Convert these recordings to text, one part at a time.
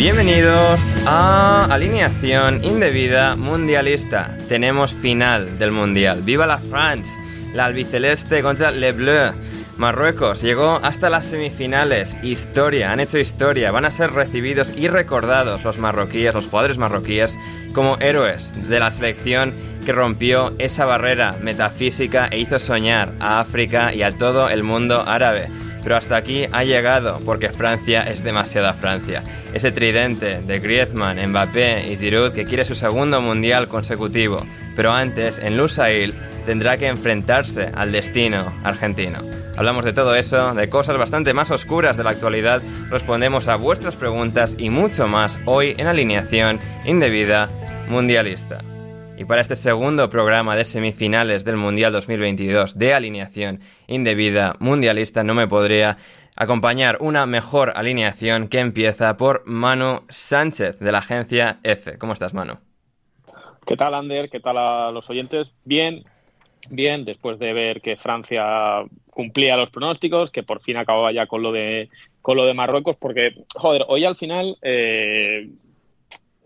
Bienvenidos a Alineación Indebida Mundialista. Tenemos final del Mundial. ¡Viva la France! La albiceleste contra Le Bleu. Marruecos llegó hasta las semifinales. Historia, han hecho historia. Van a ser recibidos y recordados los marroquíes, los jugadores marroquíes, como héroes de la selección que rompió esa barrera metafísica e hizo soñar a África y a todo el mundo árabe. Pero hasta aquí ha llegado porque Francia es demasiada Francia. Ese tridente de Griezmann, Mbappé y Giroud que quiere su segundo mundial consecutivo. Pero antes, en Lusail, tendrá que enfrentarse al destino argentino. Hablamos de todo eso, de cosas bastante más oscuras de la actualidad, respondemos a vuestras preguntas y mucho más hoy en alineación indebida mundialista. Y para este segundo programa de semifinales del Mundial 2022 de alineación indebida mundialista no me podría acompañar una mejor alineación que empieza por Manu Sánchez de la agencia F. ¿Cómo estás, Manu? ¿Qué tal, Ander? ¿Qué tal a los oyentes? Bien, bien, después de ver que Francia cumplía los pronósticos, que por fin acababa ya con lo de, con lo de Marruecos, porque, joder, hoy al final eh,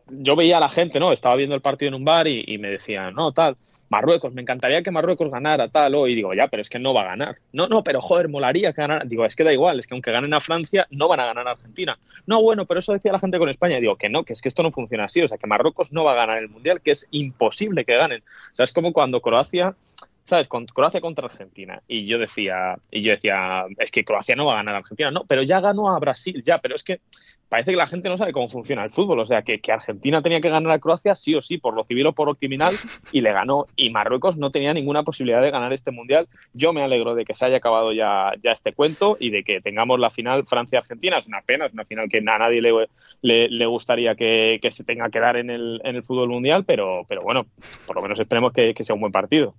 yo veía a la gente, ¿no? Estaba viendo el partido en un bar y, me decían, no, tal, Marruecos, me encantaría que Marruecos ganara, tal, o, y digo, ya, pero es que no va a ganar. No, no, pero joder, molaría que ganara. Digo, es que da igual, es que aunque ganen a Francia, no van a ganar a Argentina. No, bueno, pero eso decía la gente con España. Y digo, que no, que es que esto no funciona así, o sea, que Marruecos no va a ganar el Mundial, que es imposible que ganen. O sea, es como cuando Croacia ¿sabes? Con Croacia contra Argentina. Y yo decía, y yo decía, es que Croacia no va a ganar a Argentina. No, pero ya ganó a Brasil, ya, pero es que parece que la gente no sabe cómo funciona el fútbol. O sea, que, que Argentina tenía que ganar a Croacia sí o sí, por lo civil o por lo criminal, y le ganó. Y Marruecos no tenía ninguna posibilidad de ganar este mundial. Yo me alegro de que se haya acabado ya, ya este cuento y de que tengamos la final Francia-Argentina. Es una pena, es una final que a nadie le, le, gustaría que, que, se tenga que dar en el, en el fútbol mundial, pero, pero bueno, por lo menos esperemos que, que sea un buen partido.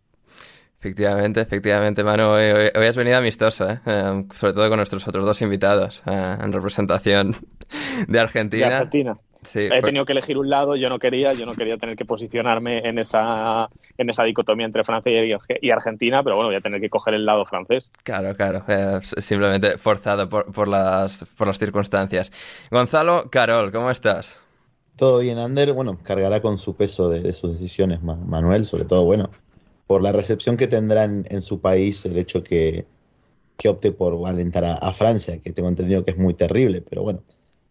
Efectivamente, efectivamente, Manu. Hoy, hoy, has venido amistoso, ¿eh? Eh, sobre todo con nuestros otros dos invitados eh, en representación de Argentina. De Argentina. Sí, He tenido que elegir un lado, yo no quería, yo no quería tener que posicionarme en esa, en esa dicotomía entre Francia y, y Argentina, pero bueno, voy a tener que coger el lado francés. Claro, claro. eh, simplemente forzado por, por, las, por las circunstancias. Gonzalo Carol, ¿cómo estás? Todo bien, Ander. Bueno, cargará con su peso de, de sus decisiones, Ma- Manuel, sobre todo, bueno, por la recepción que tendrá en, su país el hecho que, que opte por alentar a, a Francia, que tengo entendido que es muy terrible, pero bueno,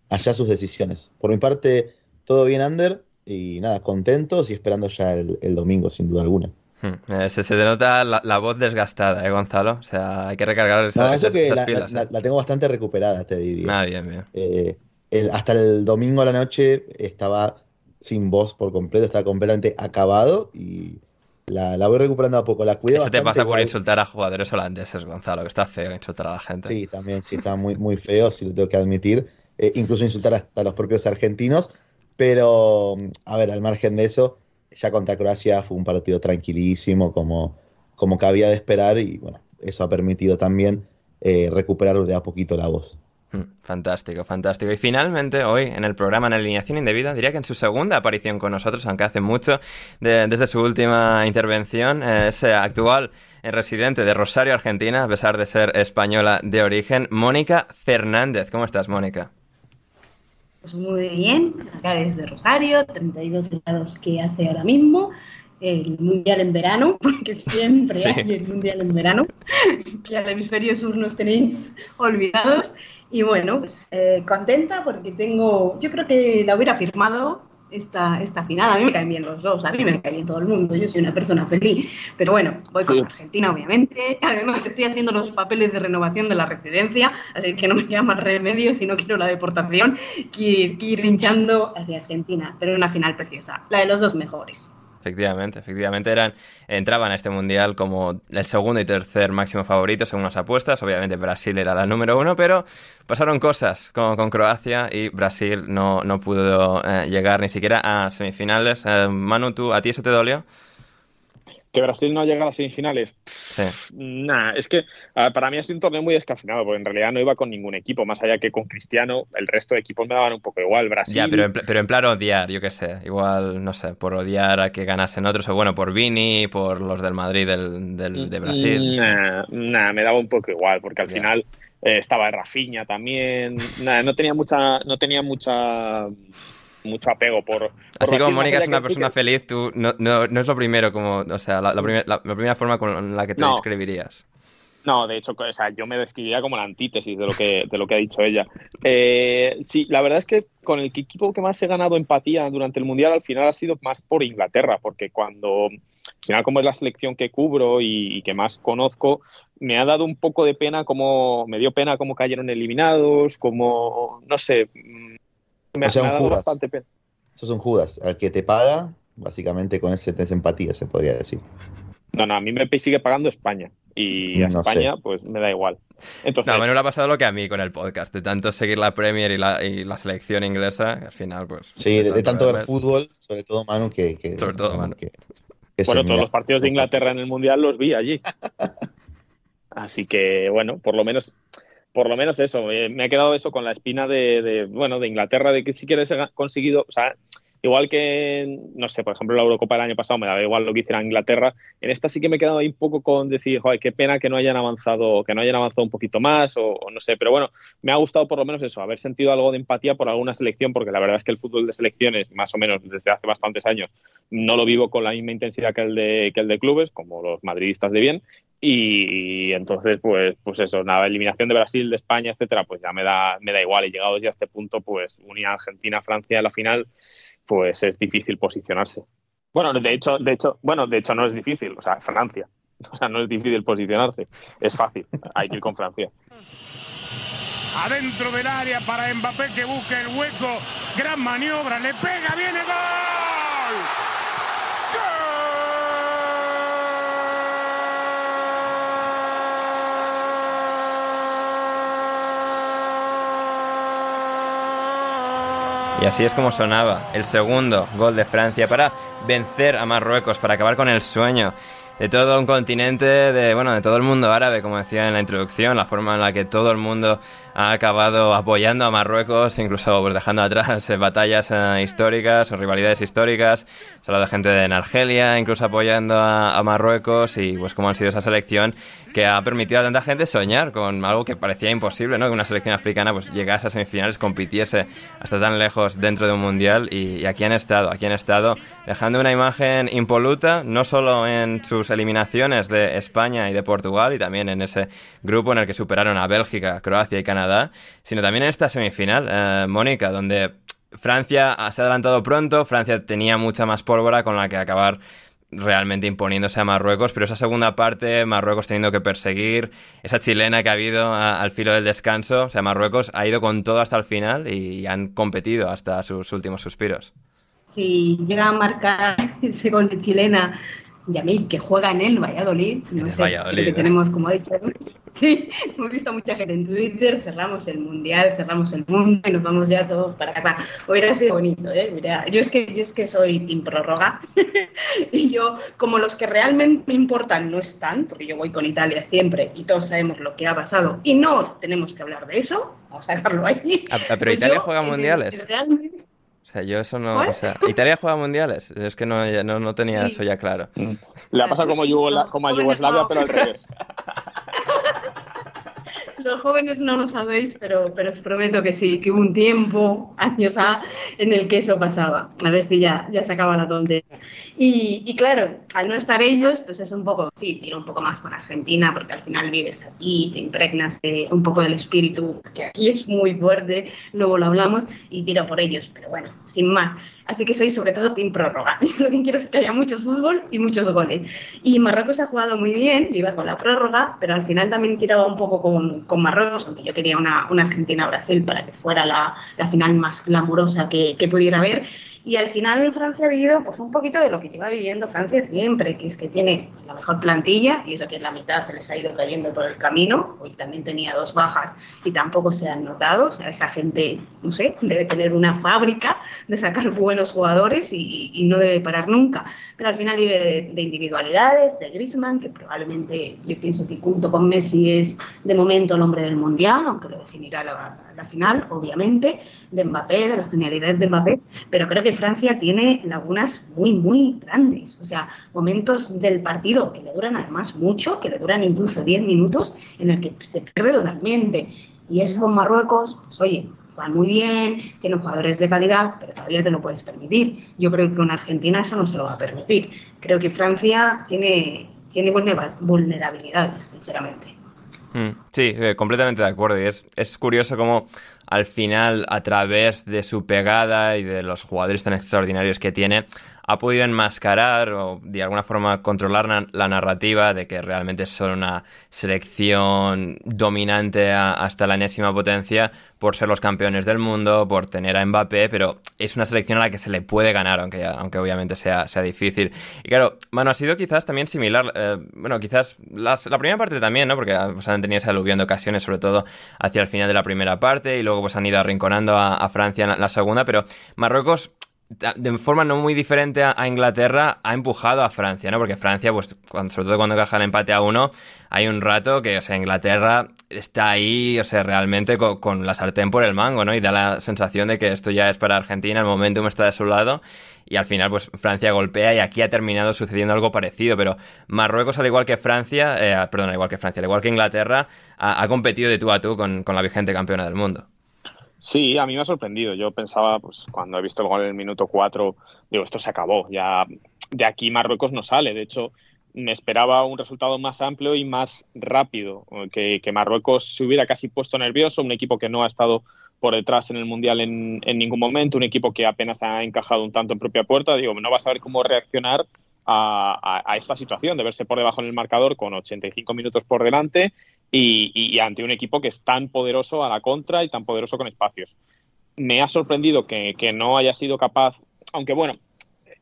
allá sus decisiones. Por mi parte, todo bien, Ander, y nada, contentos y esperando ya el, el domingo, sin duda alguna. Hmm, eh, se, se denota la, la voz desgastada, ¿eh, Gonzalo? O sea, hay que recargar esa- No, eso esas, que esas la, pilas. la- ¿eh? la tengo bastante recuperada, te diría. Ah, bien, bien. Eh, hasta el domingo a la noche estaba sin voz por completo, estaba completamente acabado y la, voy recuperando a poco. La cuido Eso te pasa por insultar a jugadores holandeses, Gonzalo, que está feo insultar a la gente. Sí, también, sí, está muy, muy feo, sí lo tengo que admitir. Eh, incluso insultar hasta a los propios argentinos. Pero, a ver, al margen de eso, ya contra Croacia fue un partido tranquilísimo, como, como cabía de esperar, y bueno, eso ha permitido también eh, recuperar de a poquito la voz. Mm, fantástico, fantástico. Y finalmente, hoy en el programa En Alineación Indebida, diría que en su segunda aparición con nosotros, aunque hace mucho, desde su última intervención, es eh, actual residente de Rosario, Argentina, a pesar de ser española de origen, Mónica Fernández. ¿Cómo estás, Mónica? Pues muy bien, acá desde Rosario, 32 grados que hace ahora mismo el mundial en verano, porque siempre hay el mundial en verano, que al hemisferio sur nos tenéis olvidados. Y bueno, pues eh, contenta porque tengo, yo creo que la hubiera firmado esta, esta final. A mí me caen bien los dos, a mí me cae bien todo el mundo, yo soy una persona feliz. Pero bueno, voy con Argentina, obviamente. Además, estoy haciendo los papeles de renovación de la residencia, así que no me queda más remedio si no quiero la deportación que ir hinchando hacia Argentina. Pero una final preciosa, la de los dos mejores. Efectivamente, efectivamente eran, entraban a este mundial como el segundo y tercer máximo favorito según las apuestas. Obviamente Brasil era la número uno, pero pasaron cosas con, con Croacia y Brasil no, no pudo eh, llegar ni siquiera a semifinales. Eh, Manu, ¿tú, ¿a ti eso te dolió? Que Brasil no ha llegado a semifinales. Sí. Nah, es que para mí ha sido un torneo muy descafeinado, porque en realidad no iba con ningún equipo, más allá que con Cristiano, el resto de equipos me daban un poco igual. Brasil. Ya, pero en, pero en plan odiar, yo qué sé. Igual, no sé, por odiar a que ganasen otros, o bueno, por Vini, por los del Madrid del, del de Brasil. Nah, me daba un poco igual, porque al final eh, estaba Rafinha también. Nah, no tenía mucha. No tenía mucha mucho apego por... Así como Mónica es una persona feliz, tú no, no, no, es lo primero, como, o sea, la, la, primera forma con la que te describirías. No, de hecho, o sea, yo me describiría como la antítesis de lo que, de lo que ha dicho ella. Eh, sí, la verdad es que con el equipo que más he ganado empatía durante el Mundial al final ha sido más por Inglaterra, porque cuando, al final como es la selección que cubro y, que más conozco, me ha dado un poco de pena como, me dio pena cómo cayeron eliminados, como, no sé, me, o sea, un Judas. bastante pena. Eso es un Judas, al que te paga, básicamente con ese empatía se podría decir. No, no, a mí me sigue pagando España. Y a España, pues me da igual. Entonces, no, a mí no le ha pasado lo que a mí con el podcast, de tanto seguir la Premier y la, y la selección inglesa, al final, pues. Sí, de, tanto ver fútbol, sobre todo Manu, que. sobre todo Manu. Que, bueno, todos los partidos de Inglaterra en el Mundial los vi allí. Así que, bueno, por lo menos por lo menos eso, eh, me ha quedado eso con la espina de, bueno, de Inglaterra, de que sí que ha conseguido, o sea, Igual que, no sé, por ejemplo, la Eurocopa del año pasado me daba igual lo que hiciera Inglaterra. En esta sí que me he quedado ahí un poco con decir, joder, qué pena que no hayan avanzado, que no hayan avanzado un poquito más, o, no sé. Pero bueno, me ha gustado por lo menos eso, haber sentido algo de empatía por alguna selección, porque la verdad es que el fútbol de selecciones, más o menos desde hace bastantes años, no lo vivo con la misma intensidad que el de, que el de clubes, como los madridistas de bien. Y, entonces, pues, pues eso, nada, eliminación de Brasil, de España, etcétera, pues ya me da, me da igual. Y llegados ya a este punto, pues unir a Argentina, Francia en la final pues es difícil posicionarse. Bueno, de hecho, de hecho, bueno, de hecho no es difícil, o sea, Francia. O sea, no es difícil posicionarse, es fácil, hay que ir con Francia. Adentro del área para Mbappé que busca el hueco, gran maniobra, le pega, viene gol. Y así es como sonaba el segundo gol de Francia para vencer a Marruecos, para acabar con el sueño de todo un continente, de, bueno, de todo el mundo árabe, como decía en la introducción, la forma en la que todo el mundo ha acabado apoyando a Marruecos, incluso pues, dejando atrás eh, batallas eh, históricas o rivalidades históricas. Se de gente de Argelia, incluso apoyando a, Marruecos y pues cómo han sido esa selección que ha permitido a tanta gente soñar con algo que parecía imposible, ¿no? Que una selección africana pues llegase a semifinales, compitiese hasta tan lejos dentro de un mundial y, y aquí han estado, aquí han estado dejando una imagen impoluta, no solo en sus eliminaciones de España y de Portugal y también en ese grupo en el que superaron a Bélgica, Croacia y Canadá sino también en esta semifinal, eh, Mónica, donde Francia se ha adelantado pronto, Francia tenía mucha más pólvora con la que acabar realmente imponiéndose a Marruecos, pero esa segunda parte, Marruecos teniendo que perseguir, esa chilena que ha habido al filo del descanso, o sea, Marruecos ha ido con todo hasta el final y han competido hasta sus últimos suspiros. Si llega a marcar ese gol de chilena Yamil, que juega en el Valladolid, no sé, que tenemos, como ha dicho, sí, hemos visto a mucha gente en Twitter, cerramos el Mundial, cerramos el mundo y nos vamos ya todos para casa. Hubiera sido bonito, ¿eh? yo, es que, yo es que soy team prórroga y yo, como los que realmente me importan no están, porque yo voy con Italia siempre y todos sabemos lo que ha pasado y no tenemos que hablar de eso, vamos a dejarlo ahí. Ah, pero pues Italia juega mundiales. Realmente, sea, yo eso no. O sea, Italia juega mundiales. Es que no, no, no tenía eso ya claro. Le ha pasado como, como a Yugoslavia, pero al revés. Los jóvenes no lo sabéis, pero, pero os prometo que sí, que hubo un tiempo, años A, en el que eso pasaba. A ver si ya, ya se acaba la tontería. Y, y, claro, al no estar ellos, pues es un poco, sí, tiro un poco más por Argentina, porque al final vives aquí, te impregnas un poco del espíritu, que aquí es muy fuerte, luego lo hablamos, y tiro por ellos, pero bueno, sin más. Así que soy sobre todo team prórroga. Yo lo que quiero es que haya mucho fútbol y muchos goles. Y Marruecos ha jugado muy bien, iba con la prórroga, pero al final también tiraba un poco con, con Marruecos, aunque yo quería una, una Argentina-Brasil para que fuera la, la, final más glamurosa que, que pudiera haber. Y al final Francia ha vivido pues, un poquito de lo que lleva viviendo Francia siempre, que es que tiene la mejor plantilla, y eso que en la mitad se les ha ido cayendo por el camino, hoy también tenía dos bajas y tampoco se han notado, o sea, esa gente, no sé, debe tener una fábrica de sacar buenos jugadores y, y no debe parar nunca. Pero al final vive de, individualidades, de Griezmann, que probablemente yo pienso que junto con Messi es de momento el hombre del Mundial, aunque lo definirá la, la final, obviamente, de Mbappé, de las genialidades de Mbappé, pero creo que Francia tiene lagunas muy, muy grandes. O sea, momentos del partido que le duran además mucho, que le duran incluso 10 minutos, en el que se pierde totalmente. Y eso con Marruecos, pues oye, juegan muy bien, tienen jugadores de calidad, pero todavía te lo puedes permitir. Yo creo que con Argentina eso no se lo va a permitir. Creo que Francia tiene, tiene vulnerabilidades, sinceramente. Mm, sí, eh, completamente de acuerdo. Y es, es curioso cómo al final, a través de su pegada y de los jugadores tan extraordinarios que tiene, ha podido enmascarar o de alguna forma controlar la narrativa de que realmente son una selección dominante hasta la enésima potencia por ser los campeones del mundo, por tener a Mbappé, pero es una selección a la que se le puede ganar, aunque, aunque obviamente sea, sea difícil. Y claro, bueno, ha sido quizás también similar, eh, bueno, quizás la primera parte también, ¿no? Porque pues, han tenido esa aluvión de ocasiones, sobre todo hacia el final de la primera parte, y luego pues han ido arrinconando a, Francia en la segunda, pero Marruecos de forma no muy diferente a, Inglaterra, ha empujado a Francia, ¿no? Porque Francia, pues, cuando, sobre todo cuando caja el empate a uno, hay un rato que, o sea, Inglaterra está ahí, o sea, realmente con, la sartén por el mango, ¿no? Y da la sensación de que esto ya es para Argentina, el momentum está de su lado, y al final, pues, Francia golpea y aquí ha terminado sucediendo algo parecido, pero Marruecos, al igual que Francia, eh, perdón, al igual que Francia, al igual que Inglaterra, ha, competido de tú a tú con la vigente campeona del mundo. Sí, a mí me ha sorprendido. Yo pensaba, pues cuando he visto el gol en el minuto 4, digo, esto se acabó. Ya de aquí Marruecos no sale. De hecho, me esperaba un resultado más amplio y más rápido, que, Marruecos se hubiera casi puesto nervioso, un equipo que no ha estado por detrás en el Mundial en, ningún momento, un equipo que apenas ha encajado un tanto en propia puerta, digo, no va a saber cómo reaccionar a, esta situación de verse por debajo en el marcador con 85 minutos por delante y, ante un equipo que es tan poderoso a la contra y tan poderoso con espacios. Me ha sorprendido que, no haya sido capaz, aunque bueno,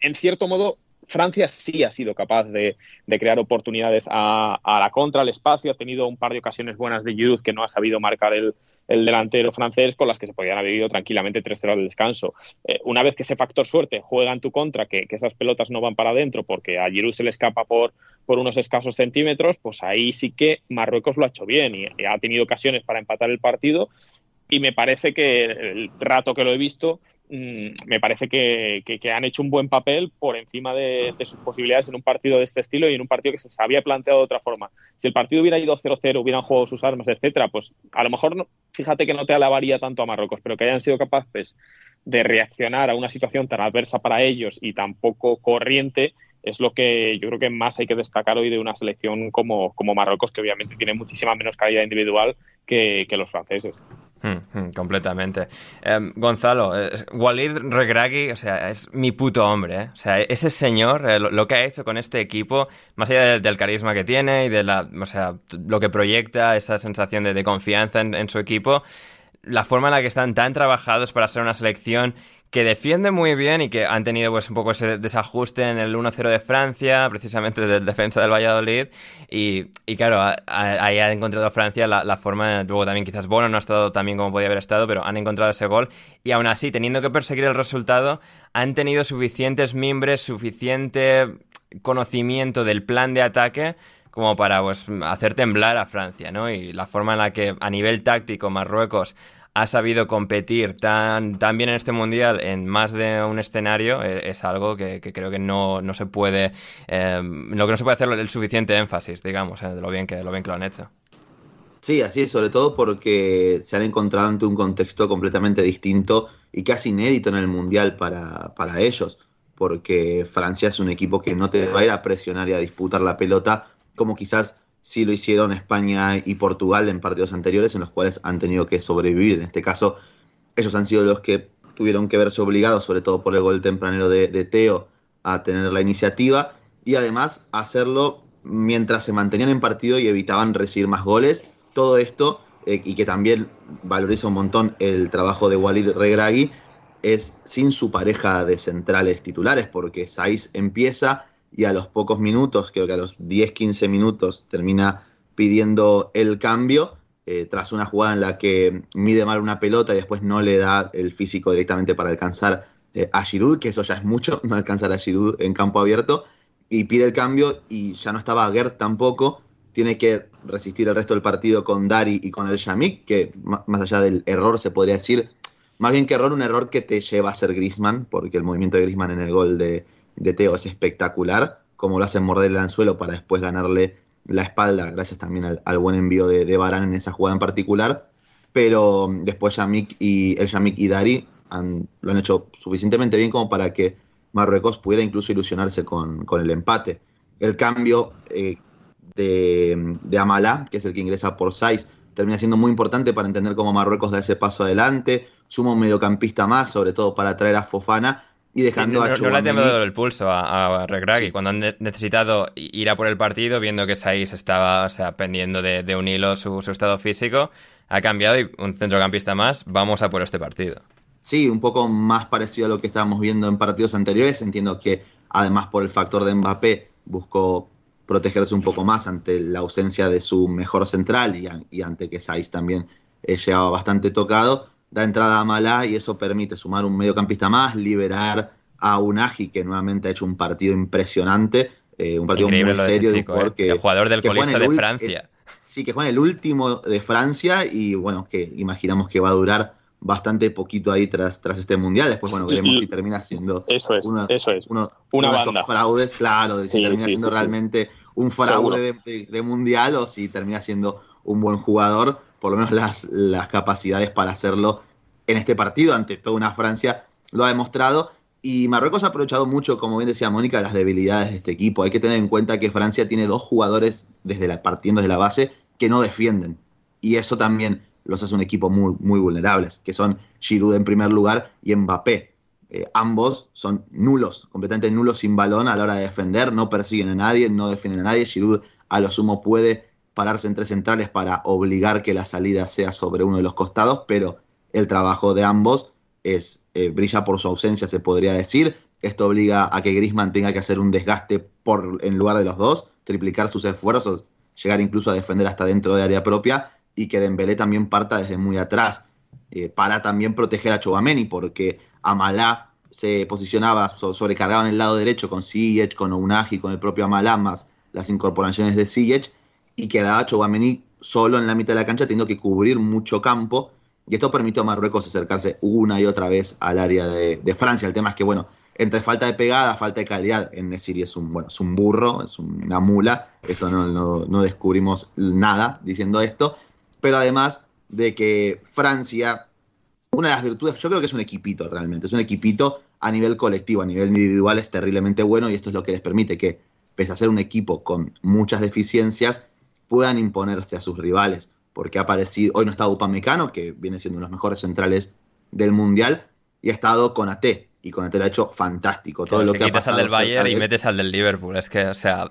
en cierto modo Francia sí ha sido capaz de, crear oportunidades a, la contra, al espacio, ha tenido un par de ocasiones buenas de Giroud que no ha sabido marcar el, el delantero francés con las que se podían haber vivido tranquilamente 3-0 al descanso. Eh, una vez que ese factor suerte juega en tu contra, que, esas pelotas no van para adentro porque a Giroud se le escapa por, por unos escasos centímetros, pues ahí sí que Marruecos lo ha hecho bien y, ha tenido ocasiones para empatar el partido y me parece que el rato que lo he visto me parece que, han hecho un buen papel por encima de, sus posibilidades en un partido de este estilo y en un partido que se había planteado de otra forma. Si el partido hubiera ido 0-0, hubieran jugado sus armas, etcétera, pues a lo mejor no, fíjate que no te alabaría tanto a Marruecos, pero que hayan sido capaces de reaccionar a una situación tan adversa para ellos y tan poco corriente, es lo que yo creo que más hay que destacar hoy de una selección como, como Marruecos, que obviamente tiene muchísima menos calidad individual que, los franceses. Hmm, hmm, completamente. Em, Gonzalo, Walid Regragui, o sea, es mi puto hombre, ¿eh? O sea, ese señor, eh, lo, que ha hecho con este equipo, más allá del, carisma que tiene y de la, o sea, lo que proyecta, esa sensación de, confianza en, su equipo, la forma en la que están tan trabajados para ser una selección que defiende muy bien y que han tenido pues un poco ese desajuste en el 1-0 de Francia, precisamente del defensa del Valladolid. Y, y claro, ahí ha encontrado Francia la, forma, luego también quizás Bono no ha estado tan bien como podía haber estado, pero han encontrado ese gol. Y aún así, teniendo que perseguir el resultado, han tenido suficientes mimbres, suficiente conocimiento del plan de ataque como para pues, hacer temblar a Francia, ¿no? Y la forma en la que a nivel táctico Marruecos ha sabido competir tan, tan bien en este mundial en más de un escenario eh, es, algo que, creo que no, se puede eh, lo que no se puede hacer el suficiente énfasis digamos eh, de lo bien que lo bien que lo han hecho. Sí, así es, sobre todo porque se han encontrado ante un contexto completamente distinto y casi inédito en el Mundial para, para ellos, porque Francia es un equipo que no te va a ir a presionar y a disputar la pelota como quizás sí lo hicieron España y Portugal en partidos anteriores en los cuales han tenido que sobrevivir. En este caso, ellos han sido los que tuvieron que verse obligados, sobre todo por el gol tempranero de, Teo, a tener la iniciativa y además hacerlo mientras se mantenían en partido y evitaban recibir más goles. Todo esto, eh, y que también valoriza un montón el trabajo de Walid Regragui, es sin su pareja de centrales titulares, porque Saiz empieza y a los pocos minutos, creo que a los 10-15 minutos, termina pidiendo el cambio. Eh, tras una jugada en la que mide mal una pelota y después no le da el físico directamente para alcanzar eh, a Giroud, que eso ya es mucho, no alcanzar a Giroud en campo abierto, y pide el cambio y ya no estaba Gert tampoco, tiene que resistir el resto del partido con Dari y con el Shamik, que más allá del error se podría decir, más bien que error, un error que te lleva a ser Grisman, porque el movimiento de Grisman en el gol de, de Teo es espectacular, como lo hacen morder el anzuelo para después ganarle la espalda, gracias también al, buen envío de, de Barán en esa jugada en particular. Pero mm, después Yamik y el Yamik y Dari lo han hecho suficientemente bien como para que Marruecos pudiera incluso ilusionarse con, el empate. El cambio eh, de, de Amalá, que es el que ingresa por 6, termina siendo muy importante para entender cómo Marruecos da ese paso adelante. Suma un mediocampista más, sobre todo para traer a Fofana y dejando a No, le ha temblado el pulso a, a Regragui cuando han necesitado ir a por el partido, viendo que Saiz estaba o sea, pendiendo de, un hilo su, estado físico. Ha cambiado y un centrocampista más, vamos a por este partido. Sí, un poco más parecido a lo que estábamos viendo en partidos anteriores. Entiendo que además por el factor de Mbappé buscó protegerse un poco más ante la ausencia de su mejor central y, ante que Saiz también eh, llegaba bastante tocado da entrada a Malá y eso permite sumar un mediocampista más, liberar a Unagi, que nuevamente ha hecho un partido impresionante, eh, un partido muy serio. ¿eh? el jugador del colista de Francia. sí, que juega en el último de Francia y bueno, que imaginamos que va a durar bastante poquito ahí tras, tras este mundial. Después, bueno, veremos si termina siendo eso es, uno, eso es. Uno, Una de estos fraudes, claro, de si termina siendo realmente un fraude de, mundial o si termina siendo un buen jugador por lo menos las, las capacidades para hacerlo en este partido ante toda una Francia lo ha demostrado. Y Marruecos ha aprovechado mucho, como bien decía Mónica, las debilidades de este equipo. Hay que tener en cuenta que Francia tiene dos jugadores desde la, partiendo desde la base que no defienden. Y eso también los hace un equipo muy, muy vulnerables, que son Giroud en primer lugar y Mbappé. Eh, ambos son nulos, completamente nulos sin balón a la hora de defender, no persiguen a nadie, no defienden a nadie. Giroud a lo sumo puede pararse entre centrales para obligar que la salida sea sobre uno de los costados, pero el trabajo de ambos es eh, brilla por su ausencia, se podría decir. Esto obliga a que Grisman tenga que hacer un desgaste por, en lugar de los dos, triplicar sus esfuerzos, llegar incluso a defender hasta dentro de área propia y que Dembélé también parta desde muy atrás eh, para también proteger a Chouameni, porque Amalá se posicionaba, sobrecargaba en el lado derecho con Ziyech, con Unagi, con el propio Amalá, más las incorporaciones de Ziyech, y quedaba Chouameni solo en la mitad de la cancha teniendo que cubrir mucho campo. Y esto permitió a Marruecos acercarse una y otra vez al área de, Francia. El tema es que, bueno, entre falta de pegada, falta de calidad, en Nesiri es un, bueno, es un burro, es una mula, esto no, no, descubrimos nada diciendo esto, pero además de que Francia, una de las virtudes, yo creo que es un equipito realmente, es un equipito a nivel colectivo, a nivel individual es terriblemente bueno y esto es lo que les permite que, pese a ser un equipo con muchas deficiencias, puedan imponerse a sus rivales. porque ha aparecido, hoy no está Upamecano, que viene siendo uno de los mejores centrales del Mundial, y ha estado con AT, y con AT lo ha hecho fantástico. Todo lo que, ha pasado al del Bayern y metes al del Liverpool, es que, o sea,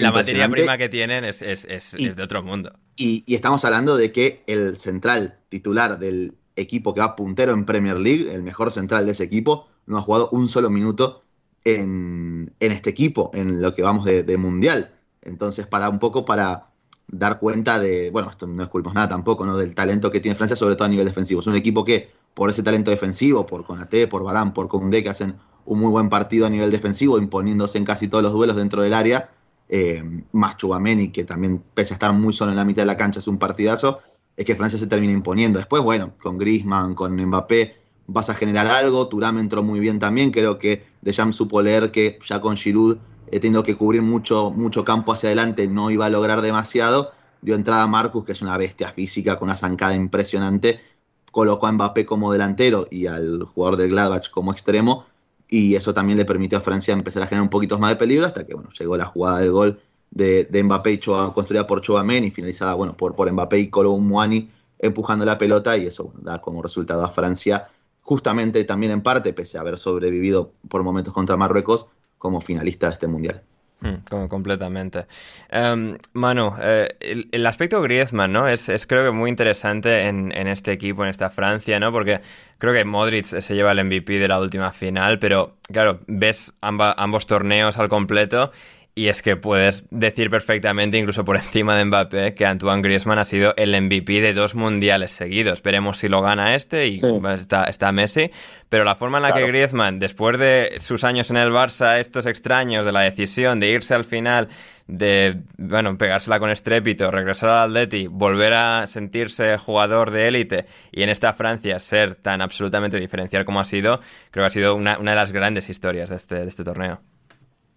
la materia prima que tienen es, de otro mundo. Y, y estamos hablando de que el central titular del equipo que va puntero en Premier League, el mejor central de ese equipo, no ha jugado un solo minuto en, este equipo, en lo que vamos de, mundial. Entonces, para un poco para dar cuenta de, bueno, esto no descubrimos nada tampoco, ¿no? Del talento que tiene Francia, sobre todo a nivel defensivo. Es un equipo que, por ese talento defensivo, por Conate, por Barán, por Koundé, que hacen un muy buen partido a nivel defensivo, imponiéndose en casi todos los duelos dentro del área, eh, más Chubameni, que también, pese a estar muy solo en la mitad de la cancha, es un partidazo, es que Francia se termina imponiendo. Después, bueno, con Griezmann, con Mbappé, vas a generar algo. Turam entró muy bien también. Creo que Deschamps supo leer que ya con Giroud, he que cubrir mucho, mucho campo hacia adelante, no iba a lograr demasiado. Dio entrada a Marcus, que es una bestia física con una zancada impresionante. Colocó a Mbappé como delantero y al jugador del Gladbach como extremo. Y eso también le permitió a Francia empezar a generar un poquito más de peligro hasta que bueno, llegó la jugada del gol de, Mbappé y construida por y finalizada bueno, por, por Mbappé y Colo Muani empujando la pelota y eso da como resultado a Francia justamente también en parte, pese a haber sobrevivido por momentos contra Marruecos, como finalista de este mundial. Mm, completamente. Um, Manu, eh, el, aspecto Griezmann, ¿no? Es, creo que muy interesante en, este equipo, en esta Francia, ¿no? Porque creo que Modric se lleva el MVP de la última final, pero claro, ves ambos torneos al completo y es que puedes decir perfectamente, incluso por encima de Mbappé, que Antoine Griezmann ha sido el MVP de dos mundiales seguidos. Veremos si lo gana este y está, está, Messi. Pero la forma en la que Griezmann, después de sus años en el Barça, estos extraños de la decisión de irse al final, de, bueno, pegársela con estrépito, regresar al Atleti, volver a sentirse jugador de élite y en esta Francia ser tan absolutamente diferencial como ha sido, creo que ha sido una, una de las grandes historias de este, de este torneo.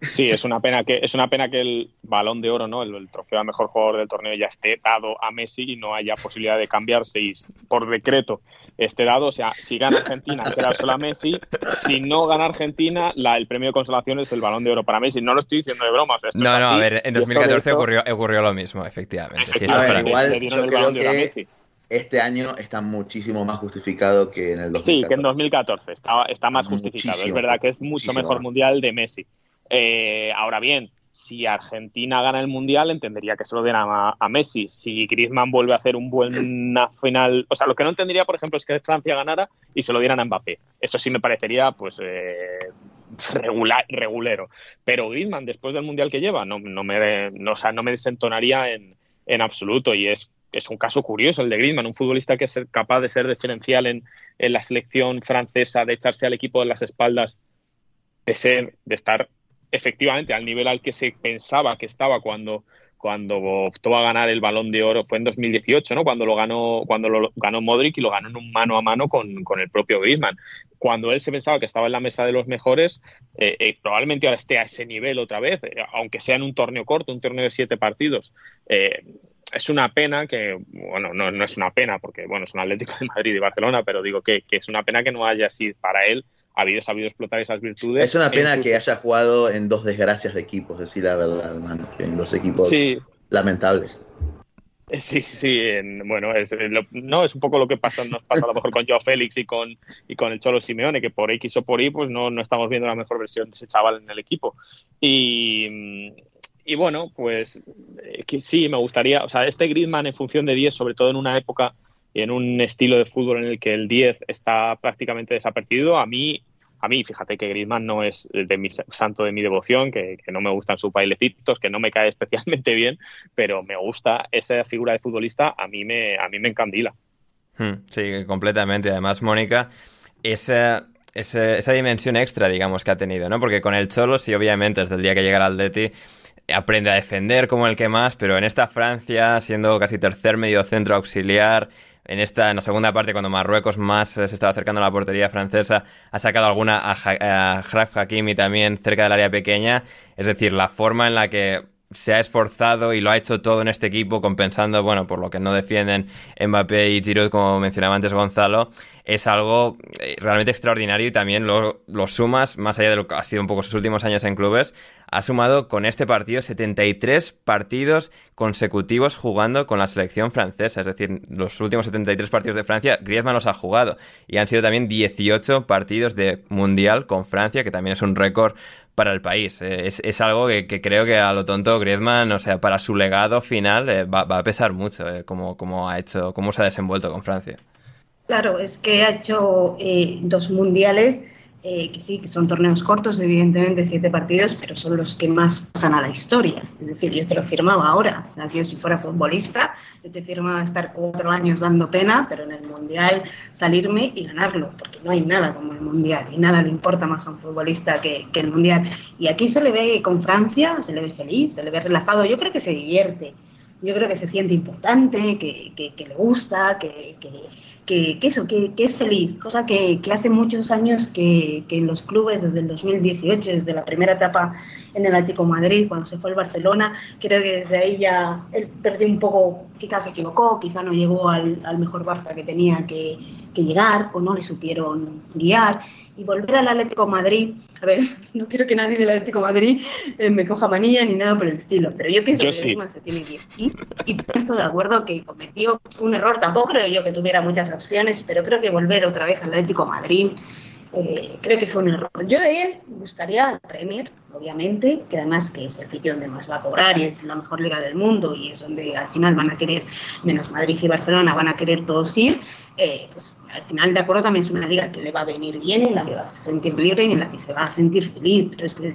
Sí, es una pena que es una pena que el balón de oro, ¿no? El, trofeo a mejor jugador del torneo ya esté dado a Messi y no haya posibilidad de cambiarse y por decreto esté dado. O sea, si gana Argentina, queda solo a Messi. Si no gana Argentina, la, el premio de consolación es el balón de oro para Messi. No lo estoy diciendo de broma. no, no, a ver, en 2014 ocurrió, ocurrió lo mismo, efectivamente. igual yo creo que este año está muchísimo más justificado que en el 2014. Sí, que en 2014 está, está más justificado. Es verdad que es mucho mejor mundial de Messi. Eh, ahora bien, si Argentina gana el Mundial, entendería que se lo dieran a, Messi. Si Griezmann vuelve a hacer un buen final... O sea, lo que no entendería, por ejemplo, es que Francia ganara y se lo dieran a Mbappé. Eso sí me parecería, pues... Eh, regular, regulero. Pero Griezmann, después del Mundial que lleva, no, no, me, no, o sea, no me desentonaría en, en absoluto. Y es, es un caso curioso el de Griezmann, un futbolista que es capaz de ser diferencial en, en la selección francesa, de echarse al equipo de las espaldas, de ser, de estar efectivamente al nivel al que se pensaba que estaba cuando, cuando optó a ganar el balón de oro fue en 2018, ¿no? Cuando lo ganó, cuando lo ganó Modric y lo ganó en un mano a mano con, el propio Griezmann. Cuando él se pensaba que estaba en la mesa de los mejores, eh, eh, probablemente ahora esté a ese nivel otra vez, eh, aunque sea en un torneo corto, un torneo de siete partidos. es una pena que, bueno, no, no, es una pena porque, bueno, son Atléticos de Madrid y Barcelona, pero digo que, que es una pena que no haya sido para él habido sabido explotar esas virtudes. Es una pena que haya jugado en dos desgracias de equipos, decir la verdad, hermano, en dos equipos lamentables. Eh, sí, sí, bueno, es, eh, no, es un poco lo que pasa, nos pasa a lo mejor con Joao Félix y con, y con el Cholo Simeone, que por X o por Y, pues no, no estamos viendo la mejor versión de ese chaval en el equipo. Y, y bueno, pues eh, que sí, me gustaría, o sea, este Griezmann en función de 10, sobre todo en una época en un estilo de fútbol en el que el 10 está prácticamente desapercibido, a mí a mí, fíjate que Griezmann no es de mi santo de mi devoción, que, no me gustan sus bailecitos, que no me cae especialmente bien, pero me gusta esa figura de futbolista, a mí me, a mí me encandila. Hmm, sí, completamente. Además, Mónica, esa, esa, dimensión extra, digamos, que ha tenido, ¿no? Porque con el Cholo, sí, obviamente, desde el día que llega al Atleti, aprende a defender como el que más, pero en esta Francia, siendo casi tercer medio centro auxiliar, en esta en la segunda parte cuando Marruecos más eh, se estaba acercando a la portería francesa ha sacado alguna a, a Hakimi también cerca del área pequeña. Es decir la forma en la que se ha esforzado y lo ha hecho todo en este equipo, compensando, bueno, por lo que no defienden Mbappé y Giroud, como mencionaba antes Gonzalo, es algo eh, realmente extraordinario y también lo, lo, sumas, más allá de lo que ha sido un poco sus últimos años en clubes, ha sumado con este partido 73 partidos consecutivos jugando con la selección francesa. Es decir, los últimos 73 partidos de Francia, Griezmann los ha jugado. Y han sido también 18 partidos de Mundial con Francia, que también es un récord para el país. Eh, es, algo que, creo que a lo tonto Griezmann, o sea, para su legado final eh, va, a pesar mucho, eh, como, ha hecho, cómo se ha desenvuelto con Francia. Claro, es que ha hecho dos mundiales eh, que sí, que son torneos cortos, evidentemente, siete partidos, pero son los que más pasan a la historia. Es decir, yo te lo firmaba ahora. O sea, si yo si fuera futbolista, yo te firmaba estar cuatro años dando pena, pero en el Mundial salirme y ganarlo, porque no hay nada como el Mundial y nada le importa más a un futbolista que, que el Mundial. Y aquí se le ve con Francia, se le ve feliz, se le ve relajado, yo creo que se divierte yo creo que se siente importante, que, que, le gusta, que, que, eso, que, es feliz, cosa que, hace muchos años que, en los clubes, desde el 2018, desde la primera etapa en el Atlético Madrid, cuando se fue al Barcelona, creo que desde ahí ya él perdió un poco, quizás se equivocó, quizás no llegó al, al mejor Barça que tenía que, llegar o no le supieron guiar y volver al Atlético Madrid, a ver, no quiero que nadie del Atlético Madrid eh, me coja manilla ni nada por el estilo, pero yo pienso que sí. se tiene que ir y, pienso de acuerdo que cometió un error, tampoco creo yo que tuviera muchas opciones, pero creo que volver otra vez al Atlético Madrid eh, creo que fue un error. Yo de él buscaría el Premier, obviamente, que además que es el sitio donde más va a cobrar y es la mejor liga del mundo y es donde al final van a querer, menos Madrid y Barcelona, van a querer todos ir. Eh, pues al final, de acuerdo, también es una liga que le va a venir bien, en la que va a sentir libre y en la que se va a sentir feliz, pero es que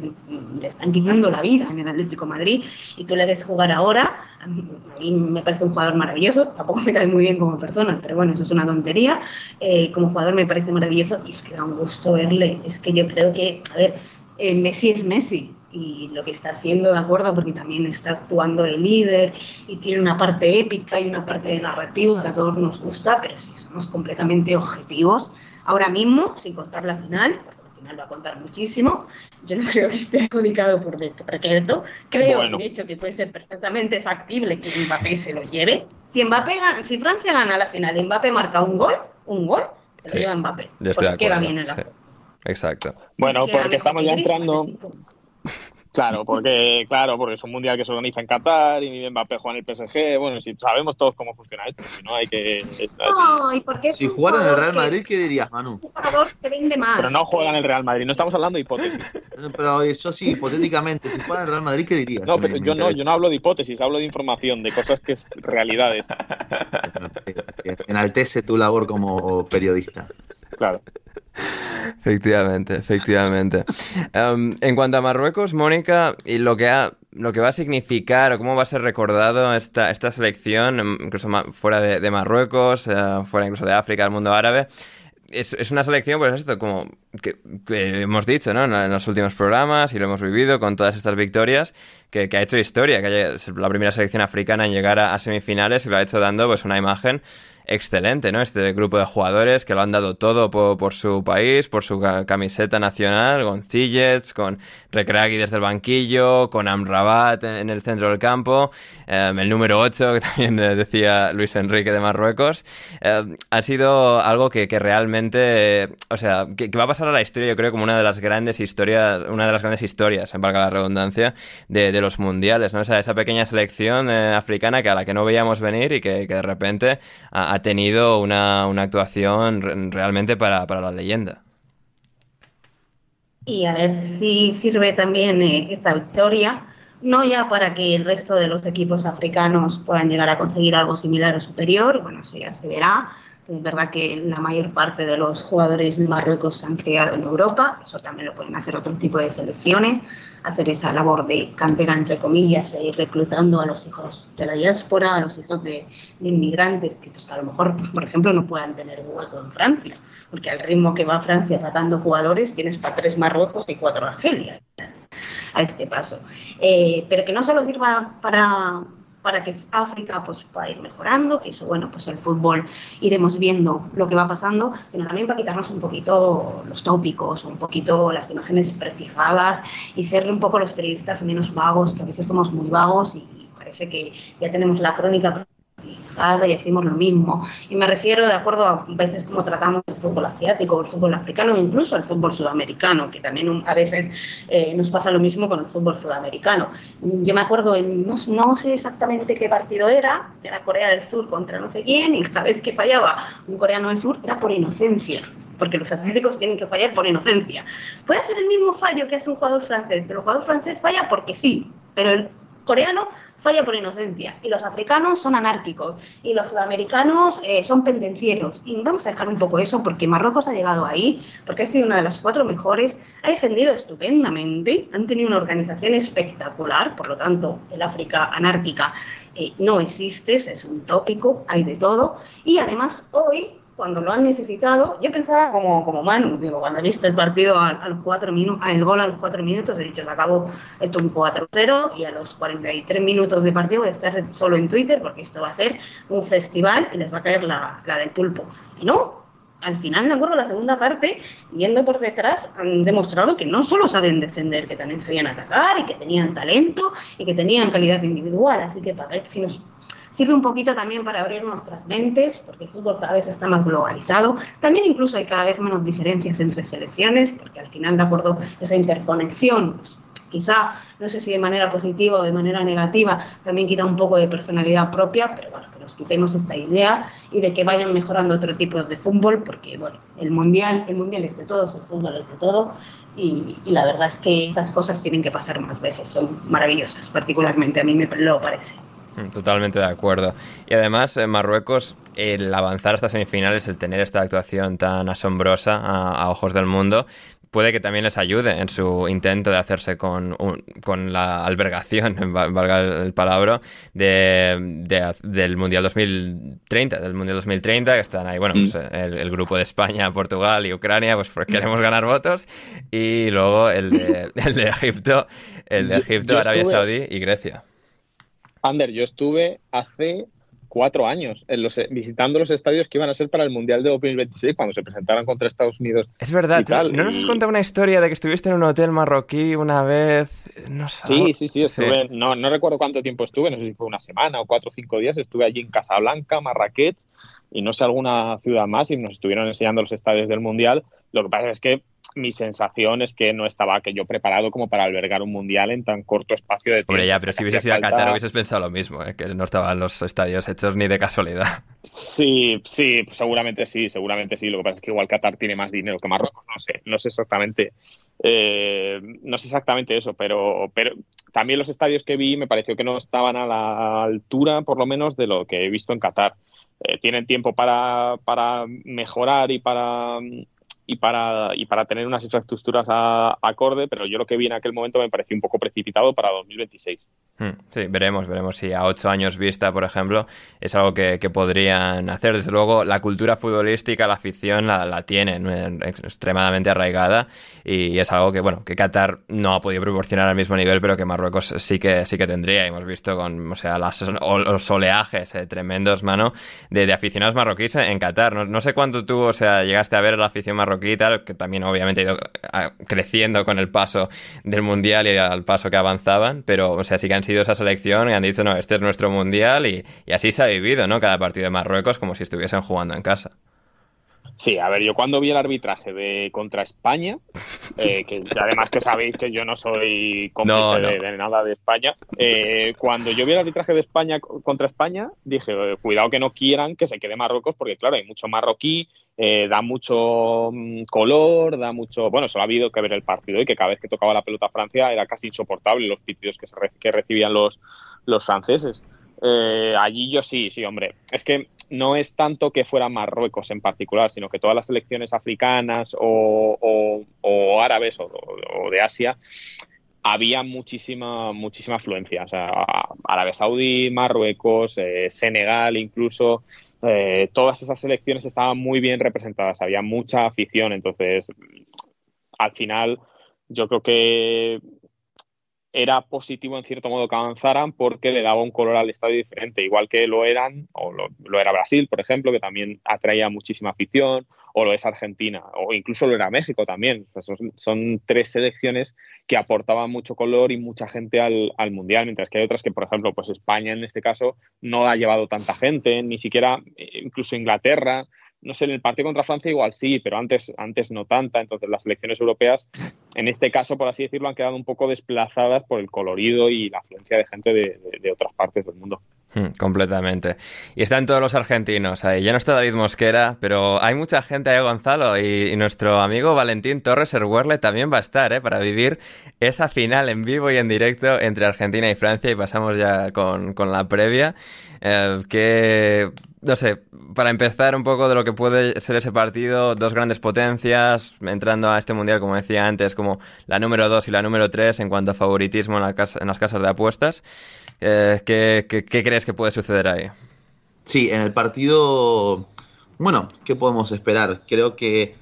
le están quitando la vida en el Atlético Madrid y tú le ves jugar ahora. A mí me parece un jugador maravilloso, tampoco me cae muy bien como persona, pero bueno, eso es una tontería. Eh, como jugador me parece maravilloso y es que da un gusto verle. Es que yo creo que, a ver, eh, Messi es Messi y lo que está haciendo, de acuerdo, porque también está actuando de líder y tiene una parte épica y una parte de narrativo que a todos nos gusta, pero si somos completamente objetivos, ahora mismo, sin contar la final, porque la final va a contar muchísimo, yo no creo que esté adjudicado por decreto, creo, de hecho, que puede ser perfectamente factible que Mbappé se lo lleve. Si, Mbappé si Francia gana la final y Mbappé marca un gol, un gol, se lo lleva Mbappé, porque queda bien en la Exacto. Bueno, porque estamos ya entrando. Claro, porque claro, porque es un mundial que se organiza en Qatar y Mbappé juega en el PSG. Bueno, si sabemos todos cómo funciona esto, si no hay que. No, ¿y por qué si jugara en el Real Madrid, ¿qué dirías, Manu? Un jugador que vende más. Pero no juega en el Real Madrid, no estamos hablando de hipótesis. Pero eso sí, hipotéticamente, si jugara en el Real Madrid, ¿qué dirías? No, pero yo no, yo no hablo de hipótesis, hablo de información, de cosas que es realidades. Enaltece tu labor como periodista. Claro. Efectivamente, efectivamente. Em, en cuanto a Marruecos, Mónica, y lo que ha, lo que va a significar o cómo va a ser recordado esta, esta selección, em, incluso fuera de, Marruecos, eh, fuera incluso de África, del mundo árabe, es, es, una selección, pues esto, como que, hemos dicho, ¿no? En, los últimos programas y lo hemos vivido con todas estas victorias, que, ha hecho historia, que es la primera selección africana en llegar a, a, semifinales y lo ha hecho dando pues una imagen excelente, ¿no? Este grupo de jugadores que lo han dado todo por, su país, por su camiseta nacional, con Zillets, con Recreagui desde el banquillo, con Amrabat en, el centro del campo, em, el número 8, que también decía Luis Enrique de Marruecos. Em, ha sido algo que, realmente, o sea, que, va a pasar a la historia, yo creo, como una de las grandes historias, una de las grandes historias, en valga la redundancia, de, los mundiales, ¿no? Esa, esa pequeña selección eh, africana que a la que no veíamos venir y que, de repente ha, tenido una, actuación realmente para, para la leyenda y a ver si sirve también eh, esta victoria, no ya para que el resto de los equipos africanos puedan llegar a conseguir algo similar o superior, bueno, eso ya se verá. Es verdad que la mayor parte de los jugadores de Marruecos se han creado en Europa, eso también lo pueden hacer otro tipo de selecciones, hacer esa labor de cantera, entre comillas, e ir reclutando a los hijos de la diáspora, a los hijos de, inmigrantes que, pues, a lo mejor, por ejemplo, no puedan tener hueco en Francia, porque al ritmo que va Francia tratando jugadores tienes para tres Marruecos y cuatro Argelia a este paso. Eh, pero que no solo sirva para para que África pues, pueda ir mejorando, que eso, bueno, pues el fútbol iremos viendo lo que va pasando, sino también para quitarnos un poquito los tópicos, un poquito las imágenes prefijadas y ser un poco los periodistas menos vagos, que a veces somos muy vagos y parece que ya tenemos la crónica y decimos lo mismo. Y me refiero de acuerdo a veces como tratamos el fútbol asiático, el fútbol africano, incluso el fútbol sudamericano, que también a veces eh, nos pasa lo mismo con el fútbol sudamericano. Yo me acuerdo, en, no, no, sé exactamente qué partido era, era Corea del Sur contra no sé quién, y cada vez que fallaba un coreano del sur era por inocencia porque los atléticos tienen que fallar por inocencia. Puede ser el mismo fallo que hace un jugador francés, pero el jugador francés falla porque sí, pero el coreano falla por inocencia y los africanos son anárquicos y los sudamericanos eh, son pendencieros. Y vamos a dejar un poco eso porque Marruecos ha llegado ahí, porque ha sido una de las cuatro mejores, ha defendido estupendamente, han tenido una organización espectacular, por lo tanto el África anárquica eh, no existe, es un tópico, hay de todo. Y además hoy cuando lo han necesitado, yo pensaba como, como Manu, digo, cuando he visto el partido a, los cuatro minutos, el gol a los cuatro minutos, he dicho, se acabó esto un 4-0 y a los 43 minutos de partido voy a estar solo en Twitter porque esto va a ser un festival y les va a caer la, la del pulpo. Y no, al final, de acuerdo, la segunda parte, yendo por detrás, han demostrado que no solo saben defender, que también sabían atacar y que tenían talento y que tenían calidad individual. Así que para ver si nos sirve un poquito también para abrir nuestras mentes, porque el fútbol cada vez está más globalizado. También incluso hay cada vez menos diferencias entre selecciones, porque al final, de acuerdo, esa interconexión, pues, quizá, no sé si de manera positiva o de manera negativa, también quita un poco de personalidad propia, pero bueno, que nos quitemos esta idea y de que vayan mejorando otro tipo de fútbol, porque bueno, el mundial, el mundial es de todos, el fútbol es de todo, y, y la verdad es que estas cosas tienen que pasar más veces, son maravillosas, particularmente a mí me lo parece. Mm, totalmente de acuerdo. Y además, en Marruecos, el avanzar hasta semifinales, el tener esta actuación tan asombrosa a, ojos del mundo, puede que también les ayude en su intento de hacerse con, con la albergación, valga el palabra, de, del Mundial 2030, del Mundial 2030, que están ahí, bueno, pues, mm. el, grupo de España, Portugal y Ucrania, pues queremos ganar votos, y luego el de, el de Egipto, el de Egipto, Arabia Saudí y Grecia. Ander, yo estuve hace cuatro años en los, visitando los estadios que iban a ser para el Mundial de 2026 cuando se presentaron contra Estados Unidos. Es verdad, ¿no nos has contado una historia de que estuviste en un hotel marroquí una vez? No sé. Sí, sí, sí, estuve, No, no recuerdo cuánto tiempo estuve, no sé si fue una semana o cuatro o cinco días, estuve allí en Casablanca, Marrakech y no sé alguna ciudad más y nos estuvieron enseñando los estadios del Mundial. Lo que pasa es que mi sensación es que no estaba que yo preparado como para albergar un mundial en tan corto espacio de tiempo. Hombre, ya, pero si hubieses ido a Qatar hubieses pensado lo mismo, ¿eh? que no estaban los estadios hechos ni de casualidad. Sí, sí, pues seguramente sí, seguramente sí. Lo que pasa es que igual Qatar tiene más dinero que Marruecos, no sé, no sé exactamente, eh, no sé exactamente eso, pero, pero también los estadios que vi me pareció que no estaban a la altura, por lo menos, de lo que he visto en Qatar. Eh, tienen tiempo para, para mejorar y para y para, y para tener unas infraestructuras acorde, pero yo lo que vi en aquel momento me pareció un poco precipitado para 2026. Hmm, sí, veremos, veremos si a ocho años vista, por ejemplo, es algo que, podrían hacer. Desde luego, la cultura futbolística, la afición la, la tienen extremadamente arraigada y, es algo que, bueno, que Qatar no ha podido proporcionar al mismo nivel, pero que Marruecos sí que, sí que tendría. Hemos visto con, o sea, los oleajes eh, tremendos, mano, de, aficionados marroquíes en Qatar. No, no sé cuánto tuvo, o sea, llegaste a ver la afición marroquí que también obviamente ha ido creciendo con el paso del Mundial y al paso que avanzaban, pero o sea, sí que han sido esa selección y han dicho, no, este es nuestro Mundial y, así se ha vivido, ¿no? Cada partido de Marruecos como si estuviesen jugando en casa. Sí, a ver, yo cuando vi el arbitraje de contra España, eh, que además que sabéis que yo no soy cómplice De, nada de España, eh, cuando yo vi el arbitraje de España contra España, dije, cuidado que no quieran que se quede Marruecos, porque claro, hay mucho marroquí, eh, da mucho mm, color, da mucho. Bueno, solo ha habido que ver el partido y que cada vez que tocaba la pelota Francia era casi insoportable los pitidos que, que recibían los, los franceses. Eh, allí yo sí, sí, hombre. Es que no es tanto que fuera Marruecos en particular, sino que todas las selecciones africanas o, árabes o, de Asia había muchísima, muchísima afluencia. O sea, Arabia Saudí, Marruecos, eh, Senegal incluso. Eh, todas esas selecciones estaban muy bien representadas, había mucha afición, entonces al final yo creo que era positivo en cierto modo que avanzaran porque le daba un color al estadio diferente, igual que lo eran, o lo, era Brasil, por ejemplo, que también atraía muchísima afición, o lo es Argentina, o incluso lo era México también. son, son, tres selecciones que aportaban mucho color y mucha gente al, al, Mundial, mientras que hay otras que, por ejemplo, pues España en este caso no ha llevado tanta gente, ni siquiera eh, incluso Inglaterra no sé, en el partido contra Francia igual sí, pero antes, antes no tanta. Entonces las selecciones europeas, en este caso, por así decirlo, han quedado un poco desplazadas por el colorido y la afluencia de gente de, de, otras partes del mundo. Hmm, completamente. Y están todos los argentinos ahí. Ya no está David Mosquera, pero hay mucha gente ahí, Gonzalo. Y, nuestro amigo Valentín Torres Erwerle también va a estar, ¿eh? Para vivir esa final en vivo y en directo entre Argentina y Francia. Y pasamos ya con, con la previa. Eh, no sé, para empezar un poco de lo que puede ser ese partido, dos grandes potencias, entrando a este mundial, como decía antes, como la número 2 y la número 3 en cuanto a favoritismo en, la casa, en las casas de apuestas. Eh, ¿qué, qué, crees que puede suceder ahí? Sí, en el partido, bueno, ¿qué podemos esperar? Creo que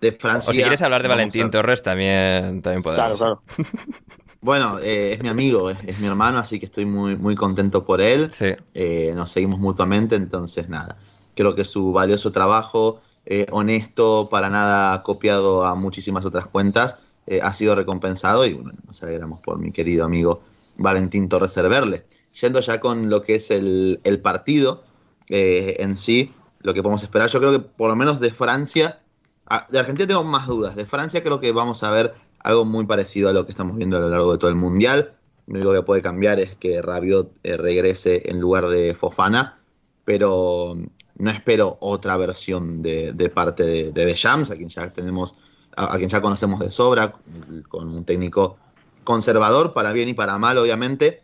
de Francia... O si quieres hablar de Valentín Torres, también, también podemos. Claro, claro. Bueno, eh, es mi amigo, es, mi hermano, así que estoy muy, muy contento por él. Sí. Eh, nos seguimos mutuamente, entonces nada. Creo que su valioso trabajo, eh, honesto, para nada copiado a muchísimas otras cuentas, ha sido recompensado y bueno, nos alegramos por mi querido amigo Valentín Torres Cerverle. Yendo ya con lo que es el, el partido en sí, lo que podemos esperar, yo creo que por lo menos de Francia, ah, de Argentina tengo más dudas, de Francia creo que vamos a ver algo muy parecido a lo que estamos viendo a lo largo de todo el Mundial. Lo único que puede cambiar es que Rabiot eh, regrese en lugar de Fofana, pero no espero otra versión de, parte de, de Deschamps, a quien ya tenemos, a, quien ya conocemos de sobra, con un técnico conservador, para bien y para mal, obviamente.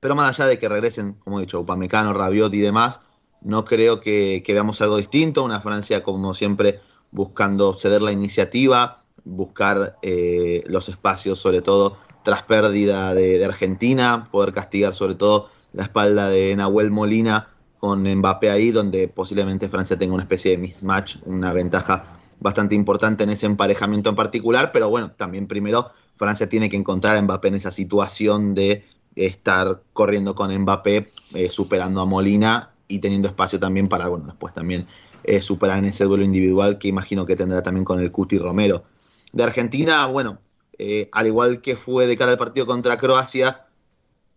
Pero más allá de que regresen, como he dicho, Upamecano, Rabiot y demás, no creo que, que veamos algo distinto. Una Francia, como siempre, buscando ceder la iniciativa, buscar eh, los espacios, sobre todo tras pérdida de, Argentina, poder castigar sobre todo la espalda de Nahuel Molina con Mbappé ahí, donde posiblemente Francia tenga una especie de mismatch, una ventaja bastante importante en ese emparejamiento en particular, pero bueno, también primero Francia tiene que encontrar a Mbappé en esa situación de estar corriendo con Mbappé, eh, superando a Molina y teniendo espacio también para, bueno, después también eh, superar en ese duelo individual que imagino que tendrá también con el Cuti Romero de Argentina, bueno, eh, al igual que fue de cara al partido contra Croacia,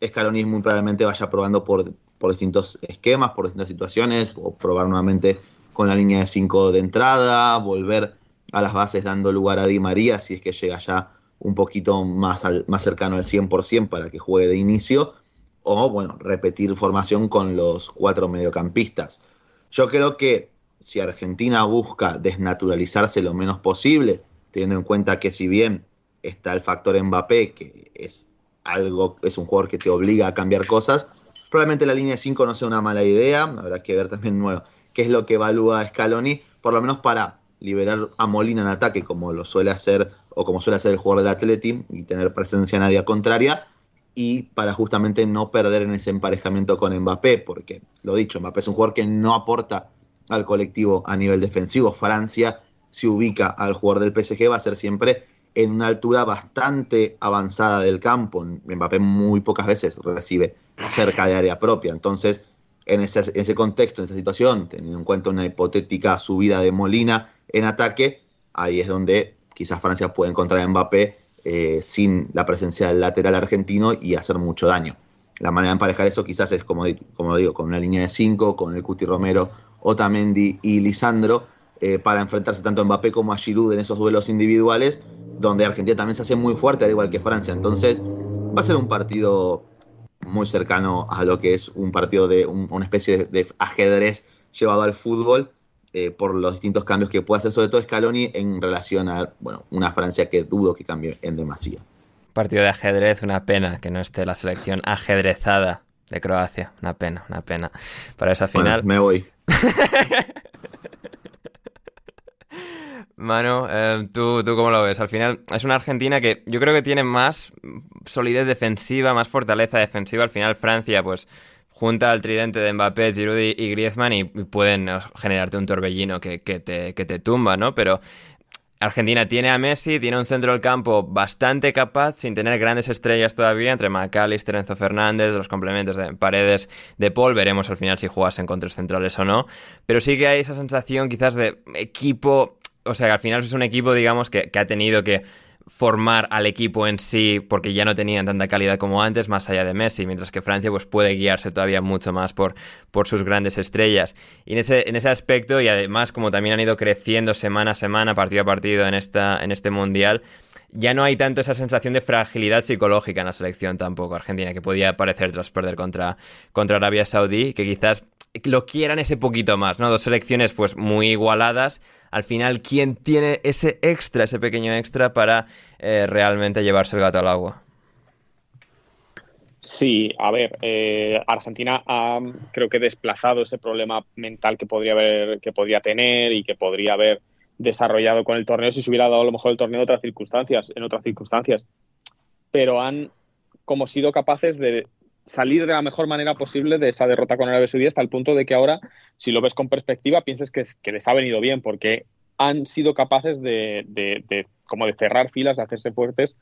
Scaloni muy probablemente vaya probando por, por distintos esquemas, por distintas situaciones, o probar nuevamente con la línea de 5 de entrada, volver a las bases dando lugar a Di María si es que llega ya un poquito más, más cercano al 100% para que juegue de inicio, o bueno, repetir formación con los cuatro mediocampistas. Yo creo que si Argentina busca desnaturalizarse lo menos posible, teniendo en cuenta que si bien está el factor Mbappé, que es algo, es un jugador que te obliga a cambiar cosas, probablemente la línea de 5 no sea una mala idea, habrá que ver también bueno, qué es lo que evalúa Scaloni, por lo menos para liberar a Molina en ataque como lo suele hacer o como suele hacer el jugador del Atleti y tener presencia en área contraria y para justamente no perder en ese emparejamiento con Mbappé, porque lo dicho, Mbappé es un jugador que no aporta al colectivo a nivel defensivo. Francia se ubica al jugador del PSG va a ser siempre en una altura bastante avanzada del campo. Mbappé muy pocas veces recibe cerca de área propia. Entonces, en ese, ese contexto, en esa situación, teniendo en cuenta una hipotética subida de Molina en ataque, ahí es donde quizás Francia puede encontrar a Mbappé eh, sin la presencia del lateral argentino y hacer mucho daño. La manera de emparejar eso quizás es, como, como digo, con una línea de 5, con el Cuti Romero, Otamendi y Lisandro, eh, para enfrentarse tanto a Mbappé como a Giroud en esos duelos individuales, donde Argentina también se hace muy fuerte, al igual que Francia. Entonces, va a ser un partido muy cercano a lo que es un partido de una especie de, ajedrez llevado al fútbol eh, por los distintos cambios que puede hacer, sobre todo Scaloni, en relación a bueno, una Francia que dudo que cambie en demasía. Partido de ajedrez, una pena que no esté la selección ajedrezada de Croacia. Una pena, una pena. Para esa final. me voy. Mano, eh, ¿tú, ¿tú cómo lo ves? Al final es una Argentina que yo creo que tiene más solidez defensiva, más fortaleza defensiva. Al final Francia, pues, junta al tridente de Mbappé, Giroud y Griezmann y pueden generarte un torbellino que, te, que te tumba, ¿no? Pero Argentina tiene a Messi, tiene un centro del campo bastante capaz, sin tener grandes estrellas todavía, entre McAllister, Enzo Fernández, los complementos de Paredes, de Paul. Veremos al final si jugasen con tres centrales o no. Pero sí que hay esa sensación quizás de equipo. O sea, que al final es un equipo, digamos, que, ha tenido que formar al equipo en sí porque ya no tenían tanta calidad como antes, más allá de Messi, mientras que Francia pues puede guiarse todavía mucho más por, sus grandes estrellas. Y en ese, en ese aspecto, y además como también han ido creciendo semana a semana, partido a partido en, esta, en este Mundial, ya no hay tanto esa sensación de fragilidad psicológica en la selección tampoco argentina, que podía aparecer tras perder contra, contra Arabia Saudí, que quizás lo quieran ese poquito más, ¿no? Dos selecciones pues muy igualadas. Al final, ¿quién tiene ese extra, ese pequeño extra para eh, realmente llevarse el gato al agua? Sí, a ver, eh, Argentina ha creo que desplazado ese problema mental que podría haber, que podría tener y que podría haber desarrollado con el torneo si se hubiera dado a lo mejor el torneo en otras circunstancias, en otras circunstancias. Pero han como sido capaces de salir de la mejor manera posible de esa derrota con Arabia Saudí hasta el punto de que ahora, si lo ves con perspectiva, pienses que, que les ha venido bien porque han sido capaces de, como de cerrar filas, de hacerse fuertes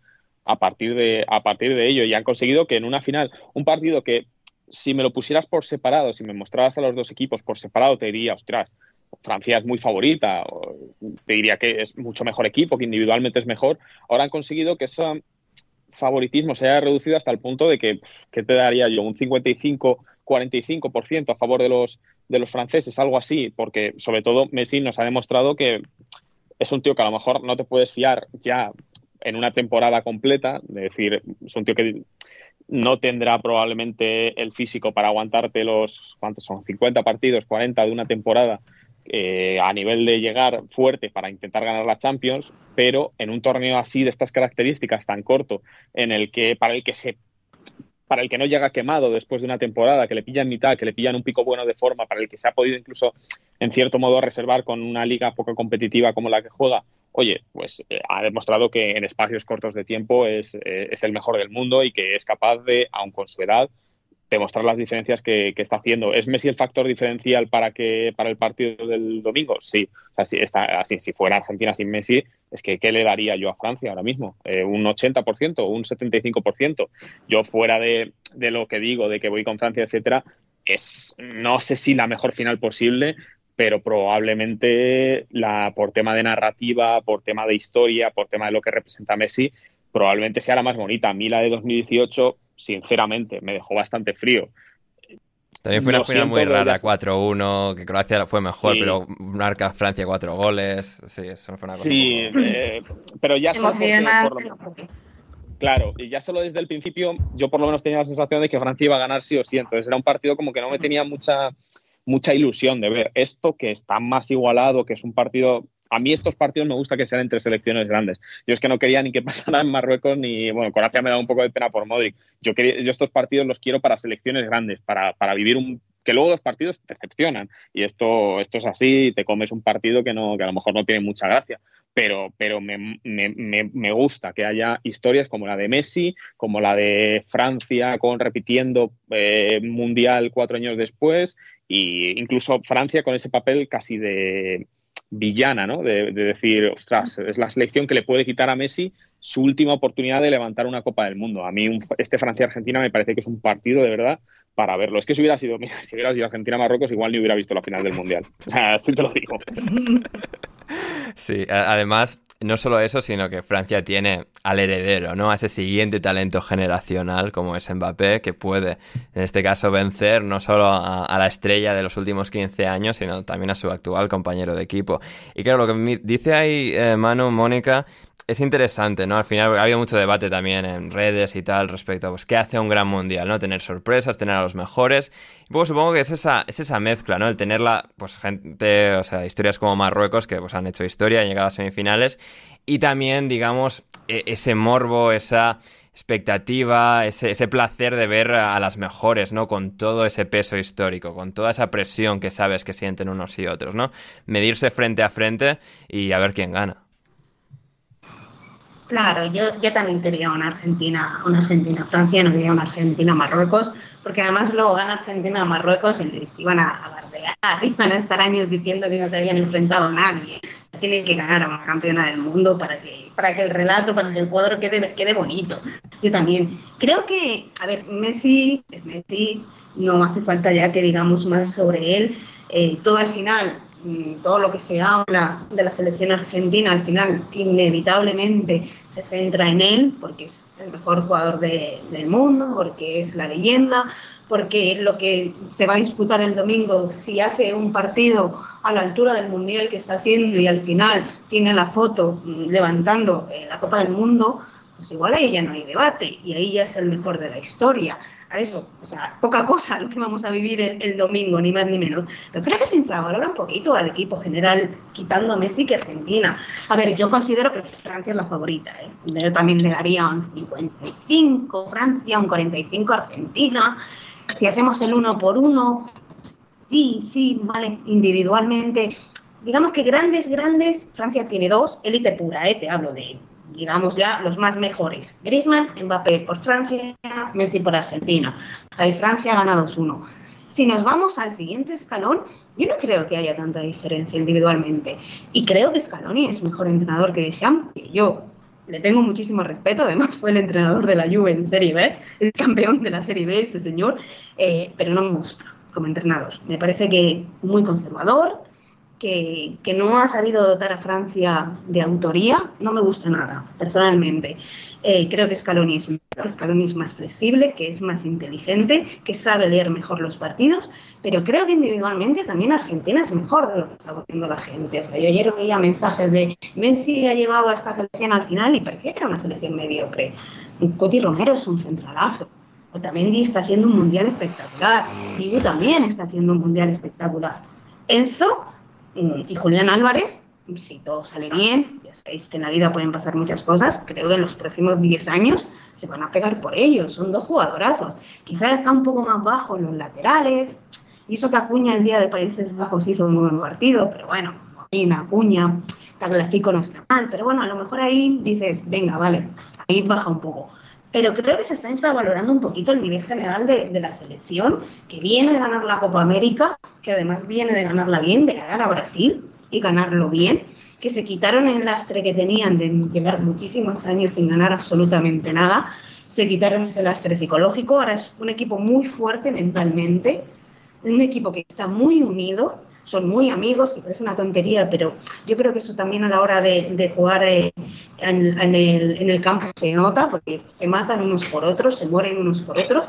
a partir de, a partir de ello y han conseguido que en una final, un partido que si me lo pusieras por separado, si me mostraras a los dos equipos por separado, te diría, ostras, Francia es muy favorita, te diría que es mucho mejor equipo, que individualmente es mejor. Ahora han conseguido que esa favoritismo se haya reducido hasta el punto de que, ¿qué te daría yo? Un 55-45% a favor de los, de los franceses, algo así, porque sobre todo Messi nos ha demostrado que es un tío que a lo mejor no te puedes fiar ya en una temporada completa, es decir, es un tío que no tendrá probablemente el físico para aguantarte los, ¿cuántos son? 50 partidos, 40 de una temporada eh, a nivel de llegar fuerte para intentar ganar la Champions, pero en un torneo así de estas características tan corto, en el que para el que se para el que no llega quemado después de una temporada, que le pillan mitad, que le pillan un pico bueno de forma, para el que se ha podido incluso en cierto modo reservar con una liga poco competitiva como la que juega, oye, pues eh, ha demostrado que en espacios cortos de tiempo es, eh, es el mejor del mundo y que es capaz de, aun con su edad, demostrar las diferencias que, está haciendo. ¿Es Messi el factor diferencial para que para el partido del domingo? Sí. si, está, así, si fuera Argentina sin Messi, es que ¿qué le daría yo a Francia ahora mismo? Eh, ¿Un 80%? ¿Un 75%? Yo fuera de, de, lo que digo, de que voy con Francia, etcétera, es no sé si la mejor final posible, pero probablemente la, por tema de narrativa, por tema de historia, por tema de lo que representa Messi, probablemente sea la más bonita. A mí la de 2018 sinceramente, me dejó bastante frío. También fue una final muy rara, 4-1, que Croacia fue mejor, pero marca Francia cuatro goles. Sí, eso fue una cosa. Sí, eh, pero ya solo Claro, y ya solo desde el principio yo por lo menos tenía la sensación de que Francia iba a ganar sí o sí. Entonces era un partido como que no me tenía mucha, mucha ilusión de ver esto que está más igualado, que es un partido a mí estos partidos me gusta que sean entre selecciones grandes. Yo es que no quería ni que pasara en Marruecos ni, bueno, Croacia me da un poco de pena por Modric. Yo, quería, estos partidos los quiero para selecciones grandes, para, para vivir un que luego los partidos decepcionan y esto, esto es así, te comes un partido que, no, que a lo mejor no tiene mucha gracia, pero, pero me, me, me, gusta que haya historias como la de Messi, como la de Francia con repitiendo eh, Mundial cuatro años después e incluso Francia con ese papel casi de, villana, ¿no? De, decir, ostras, es la selección que le puede quitar a Messi su última oportunidad de levantar una Copa del Mundo. A mí este Francia-Argentina me parece que es un partido de verdad para verlo. Es que si hubiera sido, si hubiera sido Argentina-Marruecos, igual ni hubiera visto la final del Mundial. Así te lo digo. Sí, además, no solo eso, sino que Francia tiene al heredero, ¿no? A ese siguiente talento generacional como es Mbappé, que puede, en este caso, vencer no solo a, la estrella de los últimos 15 años, sino también a su actual compañero de equipo. Y claro, lo que dice ahí eh, Manu, Mónica, es interesante, ¿no? Al final ha habido mucho debate también en redes y tal respecto a pues, qué hace un gran mundial, ¿no? Tener sorpresas, tener a los mejores. Y luego supongo que es esa, es esa mezcla, ¿no? El tenerla, pues gente, o sea, historias como Marruecos que pues han hecho historia, han llegado a semifinales. Y también, digamos, e, ese morbo, esa expectativa, ese, ese, placer de ver a las mejores, ¿no? Con todo ese peso histórico, con toda esa presión que sabes que sienten unos y otros, ¿no? Medirse frente a frente y a ver quién gana. Claro, yo, yo también quería una Argentina, una Argentina-Francia, no quería una Argentina-Marruecos, porque además luego gana Argentina-Marruecos y les iban a, bardear, iban a estar años diciendo que no se habían enfrentado a nadie. tiene que ganar a una campeona del mundo para que, para que el relato, para que el cuadro quede, quede bonito. Yo también. Creo que, a ver, Messi, Messi, no hace falta ya que digamos más sobre él. Eh, todo al final, todo lo que se habla de la selección argentina, al final, inevitablemente se centra en él, porque es el mejor jugador de, del mundo, porque es la leyenda, porque lo que se va a disputar el domingo, si hace un partido a la altura del mundial que está haciendo y al final tiene la foto mm, levantando eh, la Copa del Mundo, pues igual ahí ya no hay debate y ahí ya es el mejor de la historia. A eso, o sea, poca cosa lo que vamos a vivir el, domingo, ni más ni menos. Pero creo que se infravalora un poquito al equipo general, quitando a Messi que Argentina. A ver, yo considero que Francia es la favorita. ¿eh? Yo también le daría un 55 Francia, un 45 Argentina si hacemos el uno por uno, sí, sí, vale, individualmente. Digamos que grandes, grandes, Francia tiene dos, élite pura, ¿eh? te hablo de, digamos ya, los más mejores. Griezmann, Mbappé por Francia, Messi por Argentina. Ahí Francia gana 2-1. Si nos vamos al siguiente escalón, yo no creo que haya tanta diferencia individualmente. Y creo que Scaloni es mejor entrenador que Deschamps, que yo le tengo muchísimo respeto, además fue el entrenador de la Juve en Serie B, es campeón de la Serie B ese señor, eh, pero no me gusta como entrenador. Me parece que muy conservador, que, que, no ha sabido dotar a Francia de autoría, no me gusta nada, personalmente. Eh, creo que Scaloni, es, Scaloni es más flexible, que es más inteligente, que sabe leer mejor los partidos, pero creo que individualmente también Argentina es mejor de lo que está haciendo la gente. O sea, yo ayer veía mensajes de Messi ha llevado a esta selección al final y parecía que era una selección mediocre. Coti Romero es un centralazo. Otamendi está haciendo un mundial espectacular. Dibu también está haciendo un mundial espectacular. Enzo y Julián Álvarez, si todo sale bien, ya sabéis que en la vida pueden pasar muchas cosas, creo que en los próximos 10 años se van a pegar por ellos, son dos jugadorazos. Quizás está un poco más bajo en los laterales, hizo que Acuña el día de Países Bajos hizo un buen partido, pero bueno, Acuña, Acuña, Tagliafico no está mal, pero bueno, a lo mejor ahí dices, venga, vale, ahí baja un poco pero creo que se está infravalorando un poquito el nivel general de, la selección, que viene de ganar la Copa América, que además viene de ganarla bien, de ganar a Brasil y ganarlo bien, que se quitaron el lastre que tenían de llevar muchísimos años sin ganar absolutamente nada, se quitaron ese lastre psicológico, ahora es un equipo muy fuerte mentalmente, un equipo que está muy unido, son muy amigos, que parece una tontería, pero yo creo que eso también a la hora de, jugar eh, en, el, campo se nota, porque se matan unos por otros, se mueren unos por otros,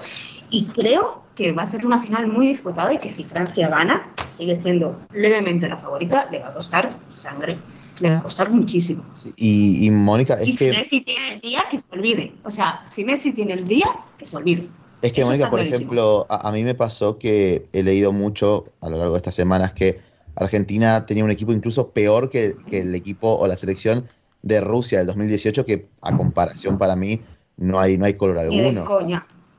y creo que va a ser una final muy disputada y que si Francia gana, sigue siendo levemente la favorita, le va a costar sangre. Le va a costar muchísimo. y, Mónica, es y que. Si Messi tiene el día, que se olvide. O sea, si Messi tiene el día, que se olvide. Es que, Mónica, por ejemplo, a, mí me pasó que he leído mucho a lo largo de estas semanas que Argentina tenía un equipo incluso peor que, el equipo o la selección de Rusia del 2018, que a comparación para mí no hay, no hay color alguno.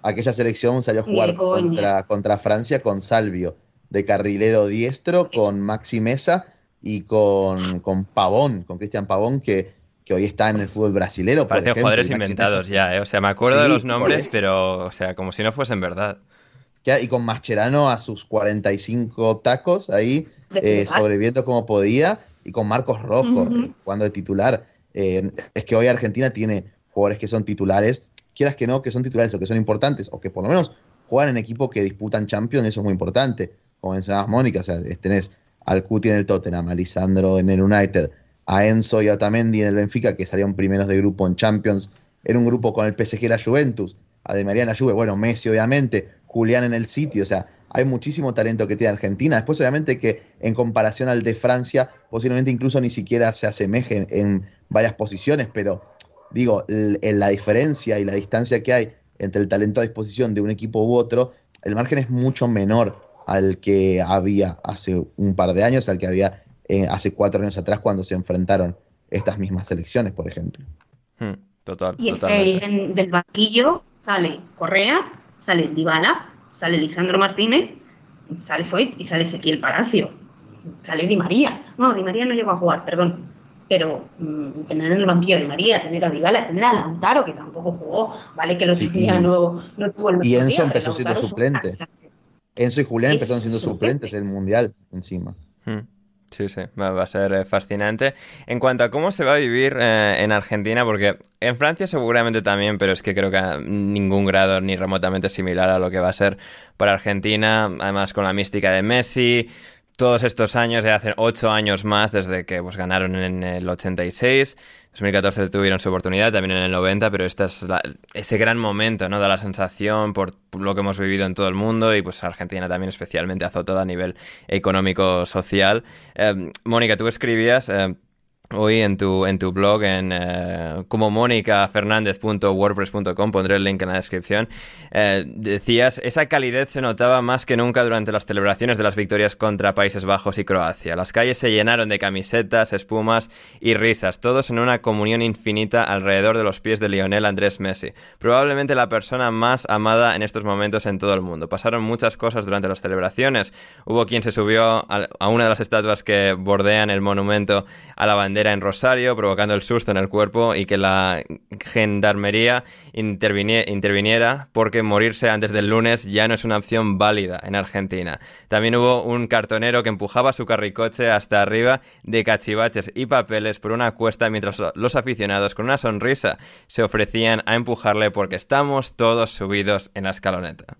aquella selección salió a jugar contra, contra Francia con Salvio, de carrilero diestro, con Maxi Mesa y con, con Pavón, con Cristian Pavón, que que hoy está en el fútbol brasilero. Parecen jugadores inventados ya, ¿eh? O sea, me acuerdo de los nombres, pero, o sea, como si no fuesen verdad. Y con Mascherano a sus 45 tacos ahí, eh, sobreviviendo como podía, y con Marcos Rojo eh, jugando de titular. Eh, es que hoy Argentina tiene jugadores que son titulares, quieras que no, que son titulares o que son importantes, o que por lo menos juegan en equipo que disputan Champions, eso es muy importante. Como mencionabas, Mónica, o sea, tenés al Cuti en el Tottenham, a Lisandro en el United, a Enzo y a Otamendi en el Benfica, que salieron primeros de grupo en Champions, en un grupo con el PSG y la Juventus, a De María en la Juve, bueno, Messi obviamente, Julián en el City, o sea, hay muchísimo talento que tiene Argentina. Después, obviamente, que en comparación al de Francia, posiblemente incluso ni siquiera se asemeje en varias posiciones, pero digo, en la diferencia y la distancia que hay entre el talento a disposición de un equipo u otro, el margen es mucho menor al que había hace un par de años, al que había eh, hace cuatro años atrás cuando se enfrentaron estas mismas selecciones, por ejemplo. Hmm, total. Y es que del banquillo sale Correa, sale Dybala, sale Lisandro Martínez, sale Foyt y sale Ezequiel Palacio. Sale Di María. No, Di María no llegó a jugar, perdón. Pero mm, tener en el banquillo a Di María, tener a Dybala, tener a Lautaro, que tampoco jugó, vale que los sí, no, no tuvo el Y Enzo empezó siendo suplente. Enzo y Julián empezaron siendo suplentes en el Mundial encima. Hmm. Sí, sí, va a ser eh, fascinante. En cuanto a cómo se va a vivir eh, en Argentina, porque en Francia seguramente también, pero es que creo que a ningún grado ni remotamente similar a lo que va a ser para Argentina, además con la mística de Messi, todos estos años, ya hace ocho años más desde que pues, ganaron en el 86. 2014 tuvieron su oportunidad, también en el 90, pero este es ese gran momento, ¿no? Da la sensación por lo que hemos vivido en todo el mundo y pues Argentina también especialmente azotada a nivel económico-social. Eh, Mónica, tú escribías... Eh, hoy en tu, en tu blog en eh, como monicafernandez.wordpress.com, pondré el link en la descripción, eh, decías, esa calidez se notaba más que nunca durante las celebraciones de las victorias contra Países Bajos y Croacia. Las calles se llenaron de camisetas, espumas y risas, todos en una comunión infinita alrededor de los pies de Lionel Andrés Messi, probablemente la persona más amada en estos momentos en todo el mundo. Pasaron muchas cosas durante las celebraciones. Hubo quien se subió a una de las estatuas que bordean el monumento a la bandera en Rosario, provocando el susto en el cuerpo y que la gendarmería interviniera porque morirse antes del lunes ya no es una opción válida en Argentina. También hubo un cartonero que empujaba su carricoche hasta arriba de cachivaches y papeles por una cuesta mientras los aficionados con una sonrisa se ofrecían a empujarle porque estamos todos subidos en la escaloneta.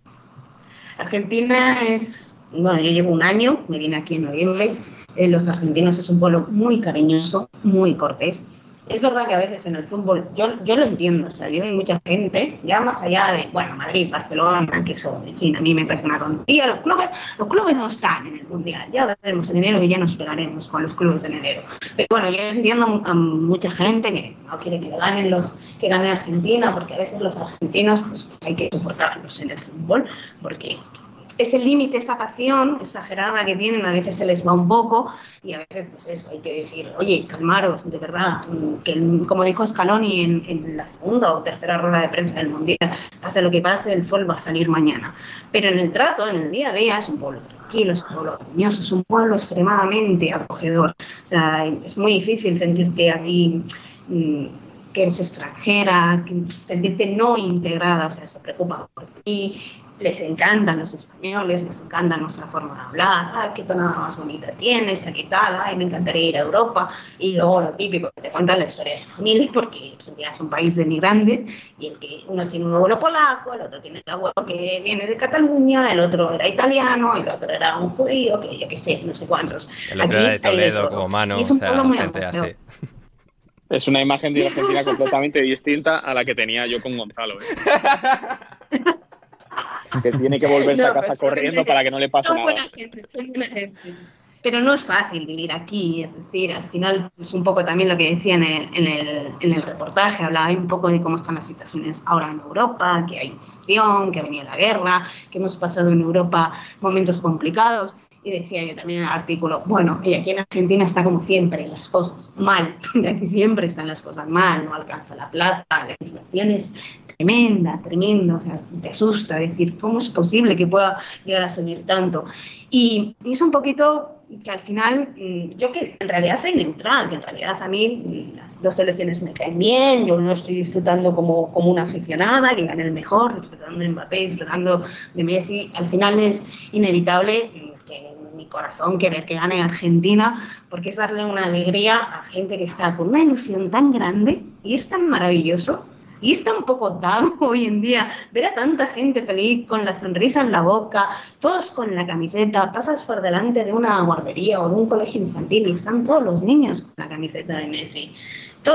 Argentina es, bueno, yo llevo un año, me vine aquí en noviembre eh, los argentinos es un pueblo muy cariñoso, muy cortés. Es verdad que a veces en el fútbol, yo, yo lo entiendo, o sea, yo hay mucha gente, ya más allá de, bueno, Madrid, Barcelona, que eso, en fin, a mí me parece una tontería, los clubes, los clubes no están en el Mundial, ya veremos en enero y ya nos pegaremos con los clubes en enero. Pero bueno, yo entiendo a mucha gente que no quiere que ganen los, que gane Argentina, porque a veces los argentinos, pues hay que soportarlos en el fútbol, porque ese límite, esa pasión exagerada que tienen, a veces se les va un poco y a veces, pues eso, hay que decir, oye, calmaros, de verdad, que como dijo Scaloni en, en, la segunda o tercera rueda de prensa del Mundial, pase lo que pase, el sol va a salir mañana. Pero en el trato, en el día a día, es un pueblo tranquilo, es un pueblo cariñoso, es un pueblo extremadamente acogedor. O sea, es muy difícil sentirte aquí mm, que eres extranjera, que sentirte no integrada, o sea, se preocupa por ti, les encantan los españoles, les encanta nuestra forma de hablar, ah, qué tonada más bonita tienes, qué tal, ay, me encantaría ir a Europa, y luego lo típico, te cuentan la historia de su familia, porque es un país de migrantes, y el que uno tiene un abuelo polaco, el otro tiene un abuelo que viene de Cataluña, el otro era italiano, el otro era un judío, que yo qué sé, no sé cuántos. El otro era de Toledo, como mano, o sea, gente así. Es una imagen de Argentina completamente distinta a la que tenía yo con Gonzalo. ¿eh? que tiene que volverse a casa corriendo para que no le pase son nada. Buena gente, son buena gente. Pero no es fácil vivir aquí, es decir, al final es un poco también lo que decía en el, en el, en el reportaje, hablaba un poco de cómo están las situaciones ahora en Europa, que hay inflación, que ha venido la guerra, que hemos pasado en Europa momentos complicados. Y decía yo también en el artículo, bueno, y aquí en Argentina está como siempre las cosas mal, porque aquí siempre están las cosas mal, no alcanza la plata, la inflación es tremenda, tremenda, o sea, te asusta decir, ¿cómo es posible que pueda llegar a subir tanto? Y, es un poquito que al final, mm, yo que en realidad soy neutral, que en realidad a mí mm, las dos selecciones me caen bien, yo no estoy disfrutando como, como una aficionada, que gane el mejor, disfrutando de Mbappé, disfrutando de Messi, al final es inevitable mm, que mi corazón querer que gane Argentina, porque es darle una alegría a gente que está con una ilusión tan grande y es tan maravilloso y es tan poco dado hoy en día. Ver a tanta gente feliz con la sonrisa en la boca, todos con la camiseta, pasas por delante de una guardería o de un colegio infantil y están todos los niños con la camiseta de Messi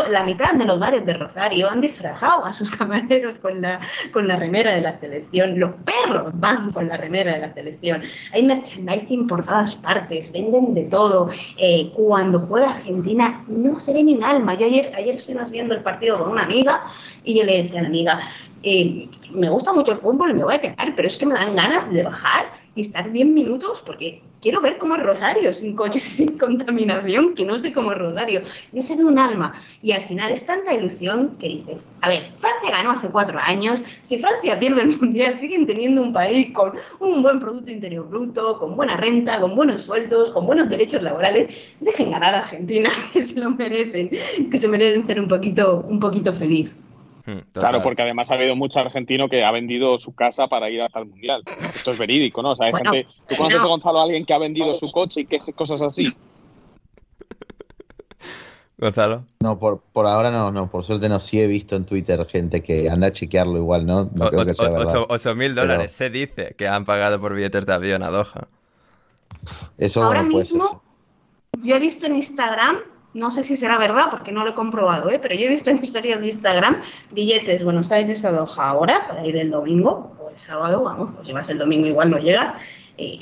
la mitad de los bares de Rosario han disfrazado a sus camareros con la, con la remera de la selección. Los perros van con la remera de la selección. Hay merchandising por todas partes, venden de todo. Eh, cuando juega Argentina no se ve ni un alma. Yo ayer, ayer estuvimos viendo el partido con una amiga y yo le decía a la amiga, eh, me gusta mucho el fútbol y me voy a quedar, pero es que me dan ganas de bajar y estar 10 minutos porque quiero ver cómo es Rosario, sin coches sin contaminación, que no sé cómo es Rosario. No se ve un alma. Y al final es tanta ilusión que dices, a ver, Francia ganó hace cuatro años, si Francia pierde el Mundial, siguen teniendo un país con un buen Producto Interior Bruto, con buena renta, con buenos sueldos, con buenos derechos laborales, dejen ganar a Argentina, que se lo merecen, que se merecen ser un poquito, un poquito feliz. Claro, porque además ha habido mucho argentino que ha vendido su casa para ir hasta el mundial. Esto es verídico, ¿no? O sea, hay gente. ¿Tú conoces a Gonzalo a alguien que ha vendido su coche y qué cosas así? Gonzalo. No, por, por ahora no, no, por suerte no, sí he visto en Twitter gente que anda a chequearlo igual, ¿no? No creo que sea verdad. 8 mil dólares se dice que han pagado por billetes de avión a Doha. Eso Ahora bueno, puede ser, mismo, yo he visto en Instagram, no sé si será verdad porque no lo he comprobado, ¿eh? pero yo he visto en historias de Instagram billetes Buenos Aires a Doha ahora para ir el domingo o el sábado, vamos, pues si vas el domingo igual no llega. eh,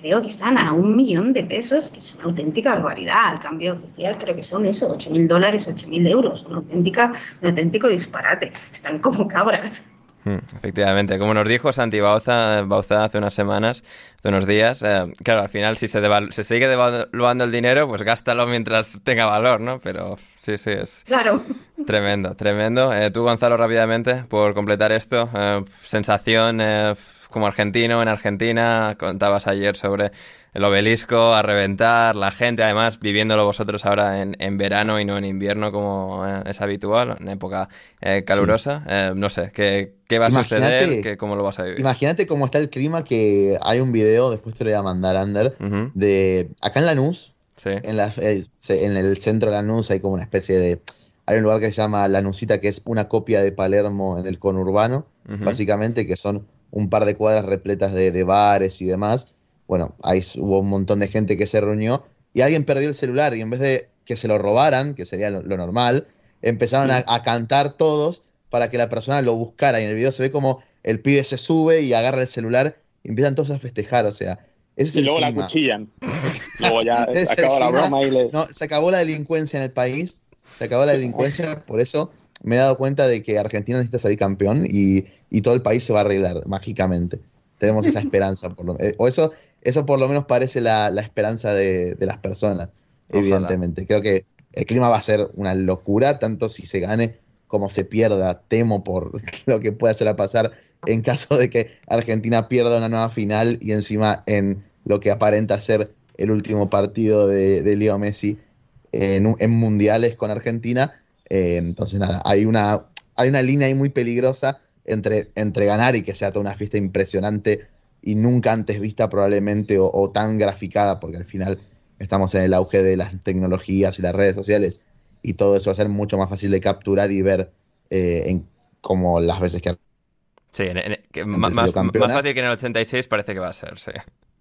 creo que están a un millón de pesos, que es una auténtica barbaridad. Al cambio oficial creo que son eso, 8 mil dólares, 8 mil euros, una auténtica, un auténtico disparate. Están como cabras. Hmm, Efectivamente, como nos dijo Santi Bauza, Bauza hace unas semanas, hace unos días, eh, claro, al final si se, se sigue devaluando el dinero, pues gástalo mientras tenga valor, ¿no? Pero sí, sí, es Claro. tremendo, tremendo. Eh, tú, Gonzalo, rápidamente, por completar esto, eh, sensación eh, como argentino en Argentina, contabas ayer sobre el obelisco a reventar, la gente, además, viviéndolo vosotros ahora en, en verano y no en invierno como eh, es habitual, en época eh, calurosa. Eh, no sé, ¿qué, qué va a Imagínate- suceder? ¿Qué- ¿Cómo lo vas a vivir? Imagínate cómo está el clima que hay un video, después te lo voy a mandar, Ander, de acá en Lanús, Sí. en, la, en el centro de Lanús hay como una especie de... Hay un lugar que se llama Lanusita, que es una copia de Palermo en el conurbano, básicamente, que son un par de cuadras repletas de, de bares y demás. Bueno, ahí hubo un montón de gente que se reunió y alguien perdió el celular y en vez de que se lo robaran, que sería lo, lo normal, empezaron a, a cantar todos para que la persona lo buscara. Y en el video se ve como el pibe se sube y agarra el celular y empiezan todos a festejar. O sea, ese es Y el luego la cuchillan. Luego ya acaba la broma y le. No, se acabó la delincuencia en el país, se acabó la delincuencia, por eso me he dado cuenta de que Argentina necesita salir campeón y, y todo el país se va a arreglar mágicamente. Tenemos esa esperanza, por lo, eh, o eso, eso por lo menos parece la, la esperanza de, de las personas, Ojalá. evidentemente. Creo que el clima va a ser una locura, tanto si se gane como se pierda. Temo por lo que pueda llegar a pasar en caso de que Argentina pierda una nueva final y encima en lo que aparenta ser el último partido de, de Leo Messi en, en mundiales con Argentina. Eh, entonces, nada, hay una, hay una línea ahí muy peligrosa entre, entre ganar y que sea toda una fiesta impresionante y nunca antes vista probablemente o, o tan graficada, porque al final estamos en el auge de las tecnologías y las redes sociales y todo eso va a ser mucho más fácil de capturar y ver eh, en como las veces que Sí, en- en- que más, más fácil que en el 86 parece que va a ser, sí.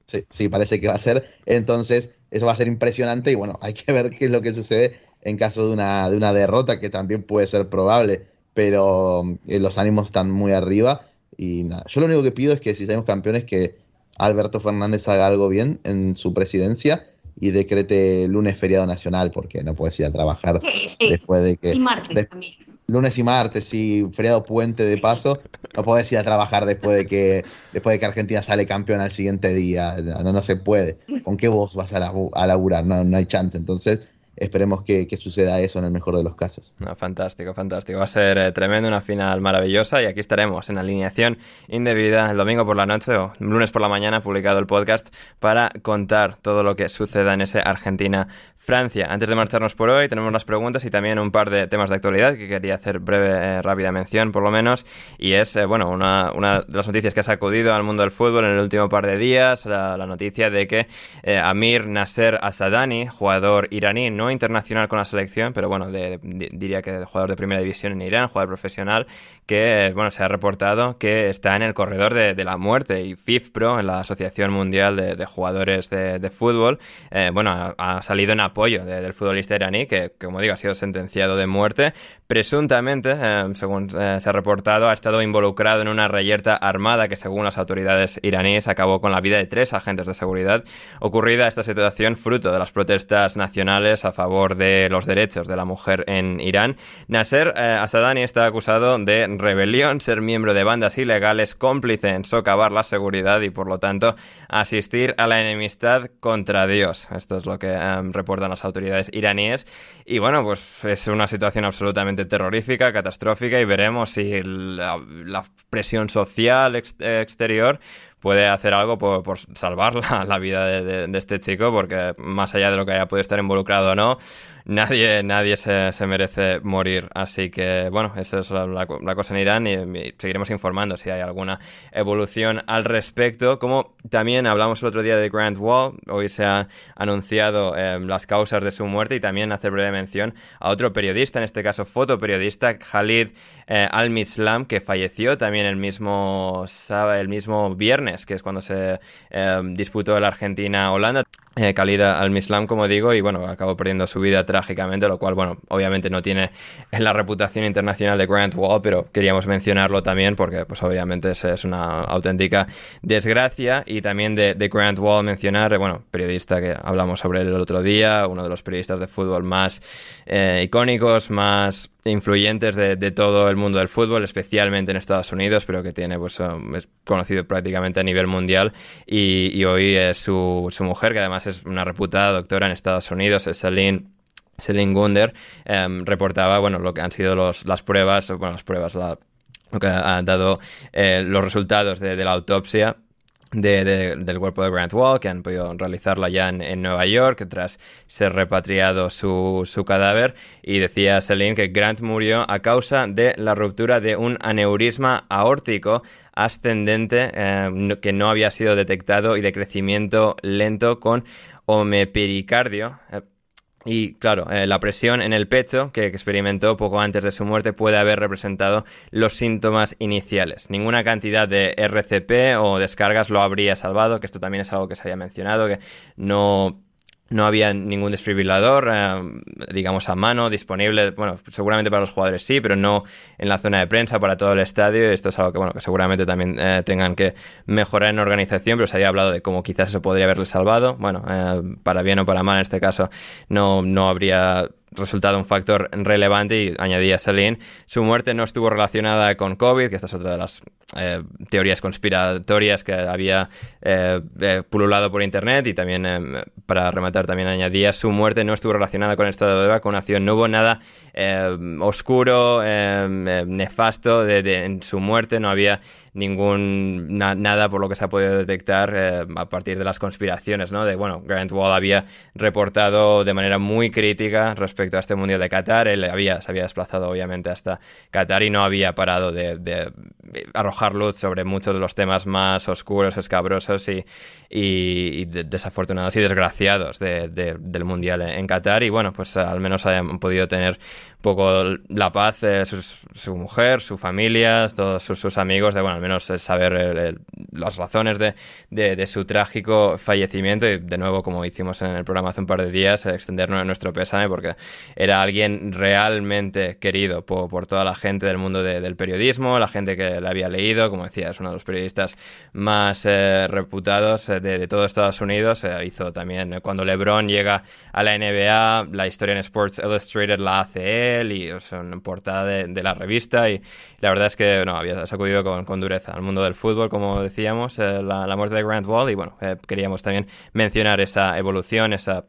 Sí, sí, parece que va a ser. Entonces, eso va a ser impresionante y bueno, hay que ver qué es lo que sucede en caso de una, de una derrota, que también puede ser probable, pero eh, los ánimos están muy arriba y nada. Yo lo único que pido es que si salimos campeones, que Alberto Fernández haga algo bien en su presidencia y decrete lunes feriado nacional, porque no puedes ir a trabajar Sí, sí. después de que... Y martes de- también. lunes y martes, sí, feriado puente de paso, no podés ir a trabajar después de que después de que Argentina sale campeón al siguiente día. No, no se puede. ¿Con qué vos vas a laburar? No, no hay chance. Entonces, esperemos que, que suceda eso en el mejor de los casos. Fantástico, fantástico. Va a ser eh, tremendo, una final maravillosa y aquí estaremos en alineación indebida el domingo por la noche o lunes por la mañana publicado el podcast para contar todo lo que suceda en ese Argentina-Francia. Antes de marcharnos por hoy tenemos las preguntas y también un par de temas de actualidad que quería hacer breve, eh, rápida mención por lo menos y es, eh, bueno, una, una de las noticias que ha sacudido al mundo del fútbol en el último par de días, la, noticia de que eh, Amir Nasser Asadani, jugador iraní, no internacional con la selección, pero bueno, de- diría que jugador de primera división en Irán, jugador profesional, que bueno, se ha reportado que está en el corredor de, la muerte y FIFPro, en la Asociación Mundial de, Jugadores de, Fútbol, bueno, ha, ha salido en apoyo de- del futbolista iraní, que como digo, ha sido sentenciado de muerte, presuntamente, eh, según eh, se ha reportado, ha estado involucrado en una reyerta armada que según las autoridades iraníes acabó con la vida de tres agentes de seguridad, ocurrida esta situación fruto de las protestas nacionales a favor de los derechos de la mujer en Irán. Nasser eh, Asadani está acusado de rebelión, ser miembro de bandas ilegales, cómplice en socavar la seguridad y por lo tanto asistir a la enemistad contra Dios. Esto es lo que eh, las autoridades iraníes. Y bueno, pues es una situación absolutamente terrorífica, catastrófica y veremos si la, presión social ex- exterior puede hacer algo por, salvar la, vida de, este chico, porque más allá de lo que haya podido estar involucrado o no, nadie, nadie se, merece morir. Así que, bueno, esa es la, cosa en Irán y, seguiremos informando si hay alguna evolución al respecto. Como también hablamos el otro día de Grand Wall, hoy se han anunciado em, las causas de su muerte y también hacer breve mención a otro periodista, en este caso fotoperiodista, Khalid eh, Al-Mislam, que falleció también el mismo, el mismo viernes, que es cuando se em, disputó la Argentina-Holanda eh, al-Mislam, como digo, y bueno, acabó perdiendo su vida trágicamente, lo cual, bueno, obviamente no tiene la reputación internacional de Grant Wall, pero queríamos mencionarlo también porque, pues obviamente es, es una auténtica desgracia. Y también de, Grant Wall mencionar, eh, bueno, periodista que hablamos sobre él el otro día, uno de los periodistas de fútbol más eh, icónicos, más influyentes de, todo el mundo del fútbol, especialmente en Estados Unidos, pero que tiene, pues, um, es conocido prácticamente a nivel mundial. Y, hoy es su, su, mujer, que además es una reputada doctora en Estados Unidos, es Celine. Gunder em, reportaba bueno lo que han sido los, las pruebas bueno las pruebas lo que han dado eh, los resultados de la autopsia del cuerpo de Grant Wall, que han podido realizarla ya en, Nueva York tras ser repatriado su, su, cadáver. Y decía Celine que Grant murió a causa de la ruptura de un aneurisma aórtico ascendente eh, que no había sido detectado y de crecimiento lento con homepericardio. Eh, y claro, eh, la presión en el pecho que experimentó poco antes de su muerte puede haber representado los síntomas iniciales. Ninguna cantidad de RCP o descargas lo habría salvado, que esto también es algo que se había mencionado, que no no había ningún desfibrilador, eh, digamos, a mano, disponible. Bueno, seguramente para los jugadores sí, pero no en la zona de prensa para todo el estadio. Esto es algo que, bueno, que seguramente también eh, tengan que mejorar en organización, pero se había hablado de cómo quizás eso podría haberle salvado. Bueno, eh, para bien o para mal en este caso, no, no habría resultado un factor relevante y añadía Celine, su muerte no estuvo relacionada con COVID, que esta es otra de las eh, teorías conspiratorias que había eh, eh, pululado por internet y también para rematar también añadía su muerte no estuvo relacionada con el estado de vacunación, no hubo nada oscuro, nefasto de, en su muerte, no había ningún nada por lo que se ha podido detectar a partir de las conspiraciones, ¿no? De bueno, Grant Wall había reportado de manera muy crítica respecto a este mundial de Qatar. Él había, se había desplazado obviamente hasta Qatar y no había parado de, arrojar luz sobre muchos de los temas más oscuros, escabrosos y, desafortunados y desgraciados del mundial en Qatar. Y bueno, pues al menos hayan podido tener un poco la paz, su mujer, su familia, todos sus, amigos, de bueno, al menos saber las razones de, su trágico fallecimiento y de nuevo, como hicimos en el programa hace un par de días, extender nuestro pésame porque era alguien realmente querido por, toda la gente del mundo del periodismo, la gente que le había leído, como decía, es uno de los periodistas más eh, reputados eh, de, todo Estados Unidos, hizo también cuando LeBron llega a la NBA, la historia en Sports Illustrated la hace él y son portada de, la revista y la verdad es que no, había sacudido con, dureza al mundo del fútbol, como decíamos, eh, la, muerte de Grant Wall y bueno, eh, queríamos también mencionar esa evolución, esa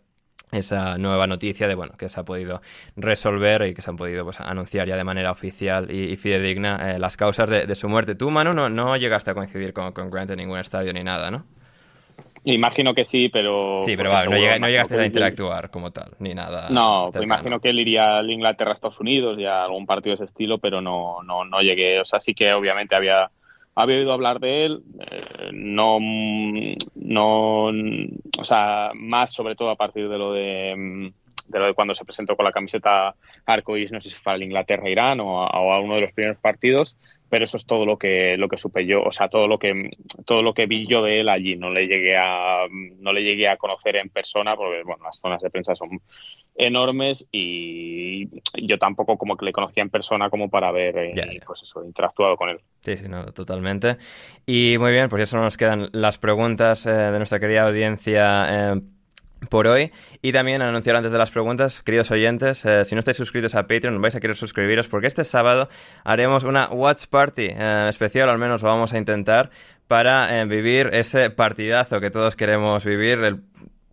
esa nueva noticia de bueno que se ha podido resolver y que se han podido pues, anunciar ya de manera oficial y, fidedigna eh, las causas de, su muerte. Tú, Manu, no, no llegaste a coincidir con, con Grant en ningún estadio ni nada, ¿no? Imagino que sí, pero... Sí, pero no, llegaste a interactuar como tal, ni nada. No, pues imagino que él iría a Inglaterra, Estados Unidos y a algún partido de ese estilo, pero no, no, no llegué. O sea, sí que obviamente había, había oído hablar de él, eh, no, no, o sea, más sobre todo a partir de lo de de lo de cuando se presentó con la camiseta arcoíris, no sé si fue al Inglaterra-Irán o, a, uno de los primeros partidos, pero eso es todo lo que, lo que supe yo, o sea, todo lo que, todo lo que vi yo de él allí, no le llegué a, no le llegué a conocer en persona, porque bueno, las zonas de prensa son enormes y yo tampoco como que le conocía en persona como para haber eh, pues eso, interactuado con él. Sí, sí, no, totalmente. Y muy bien, pues eso nos quedan las preguntas eh, de nuestra querida audiencia. Eh, por hoy. Y también anunciar antes de las preguntas, queridos oyentes, eh, si no estáis suscritos a Patreon, vais a querer suscribiros porque este sábado haremos una Watch Party eh, especial, al menos lo vamos a intentar, para eh, vivir ese partidazo que todos queremos vivir, el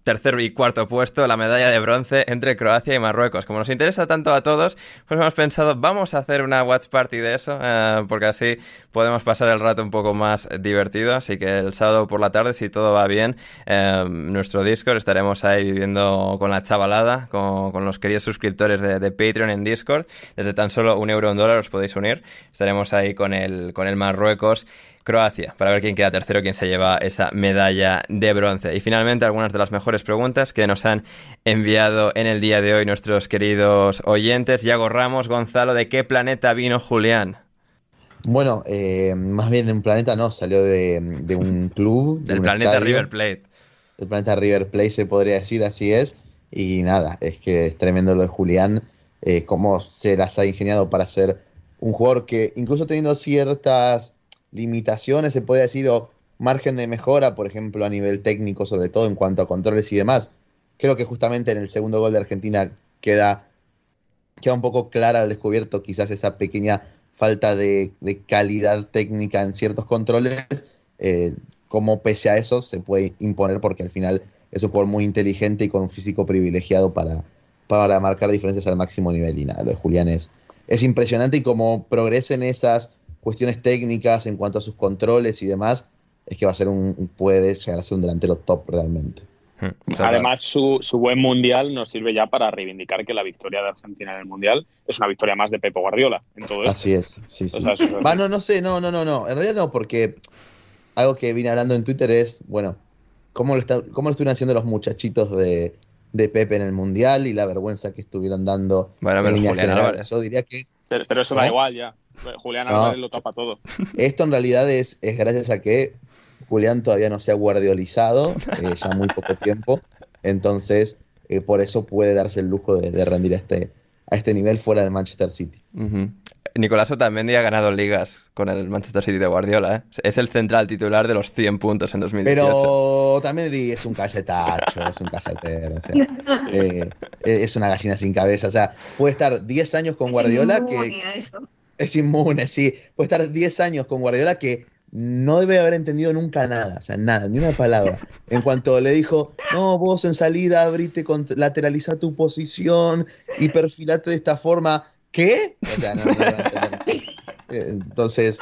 tercer y cuarto puesto, la medalla de bronce entre Croacia y Marruecos. Como nos interesa tanto a todos, pues hemos pensado, vamos a hacer una watch party de eso, eh, porque así podemos pasar el rato un poco más divertido. Así que el sábado por la tarde, si todo va bien, eh, nuestro Discord estaremos ahí viviendo con la chavalada, con, los queridos suscriptores de, de, Patreon en Discord. Desde tan solo un euro un dólar os podéis unir. Estaremos ahí con el, con el Marruecos. Croacia, para ver quién queda tercero, quién se lleva esa medalla de bronce. Y finalmente, algunas de las mejores preguntas que nos han enviado en el día de hoy nuestros queridos oyentes. Yago Ramos, Gonzalo, ¿de qué planeta vino Julián? Bueno, eh, más bien de un planeta no, salió de, de un club. Del un planeta estadio, River Plate. Del planeta River Plate se podría decir, así es. Y nada, es que es tremendo lo de Julián, eh, cómo se las ha ingeniado para ser un jugador que, incluso teniendo ciertas limitaciones, se puede decir, o margen de mejora, por ejemplo, a nivel técnico, sobre todo en cuanto a controles y demás. Creo que justamente en el segundo gol de Argentina queda, queda un poco clara al descubierto quizás esa pequeña falta de, de calidad técnica en ciertos controles, eh, como pese a eso se puede imponer porque al final es un jugador muy inteligente y con un físico privilegiado para, para marcar diferencias al máximo nivel. Y nada, lo de Julián es, es impresionante y como progresen esas cuestiones técnicas en cuanto a sus controles y demás, es que va a ser un, puede llegar a ser un delantero top realmente. Hmm. Además, su, su, buen mundial nos sirve ya para reivindicar que la victoria de Argentina en el mundial es una victoria más de Pepo Guardiola. En todo Así es, sí, sí. O sea, Va, no, no sé, no, no, no, no. En realidad no, porque algo que vine hablando en Twitter es, bueno, cómo lo, está, cómo lo estuvieron haciendo los muchachitos de, de Pepe en el mundial y la vergüenza que estuvieron dando bueno, en líneas Julián generales. Álvarez. Yo diría que Pero, pero eso ¿No? da igual ya. Julián No. Álvarez lo tapa todo. Esto en realidad es, es gracias a que Julián todavía no se ha guardiolizado, eh, ya muy poco tiempo. Entonces, eh, por eso puede darse el lujo de, de rendir a este, a este nivel fuera de Manchester City. Ujú. Nicolás Otamendi ha ganado ligas con el Manchester City de Guardiola. ¿eh? Es el central titular de los 100 puntos en 2018. Pero también di- es un casetacho, es un casetero. o sea, eh, es una gallina sin cabeza. O sea, puede estar 10 años con Guardiola, que. Es inmune, sí. Puede estar 10 años con Guardiola que no debe haber entendido nunca nada, o sea, nada, ni una palabra. En cuanto le dijo, no, vos en salida abrite, lateraliza tu posición y perfilate de esta forma. ¿Qué? O sea, no. Eh, Entonces,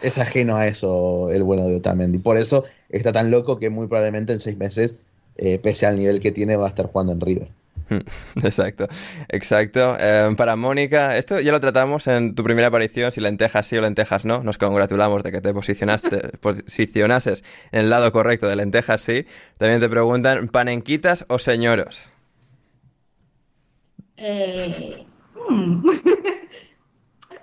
es ajeno a eso el bueno de Otamendi. Por eso está tan loco que muy probablemente en seis meses, eh, pese al nivel que tiene, va a estar jugando en River. Exacto, exacto. Eh, para Mónica, esto ya lo tratamos en tu primera aparición, si lentejas sí o lentejas no. Nos congratulamos de que te posicionaste, posicionases en el lado correcto de lentejas sí. También te preguntan, ¿panenquitas o señoros? Eh, mm.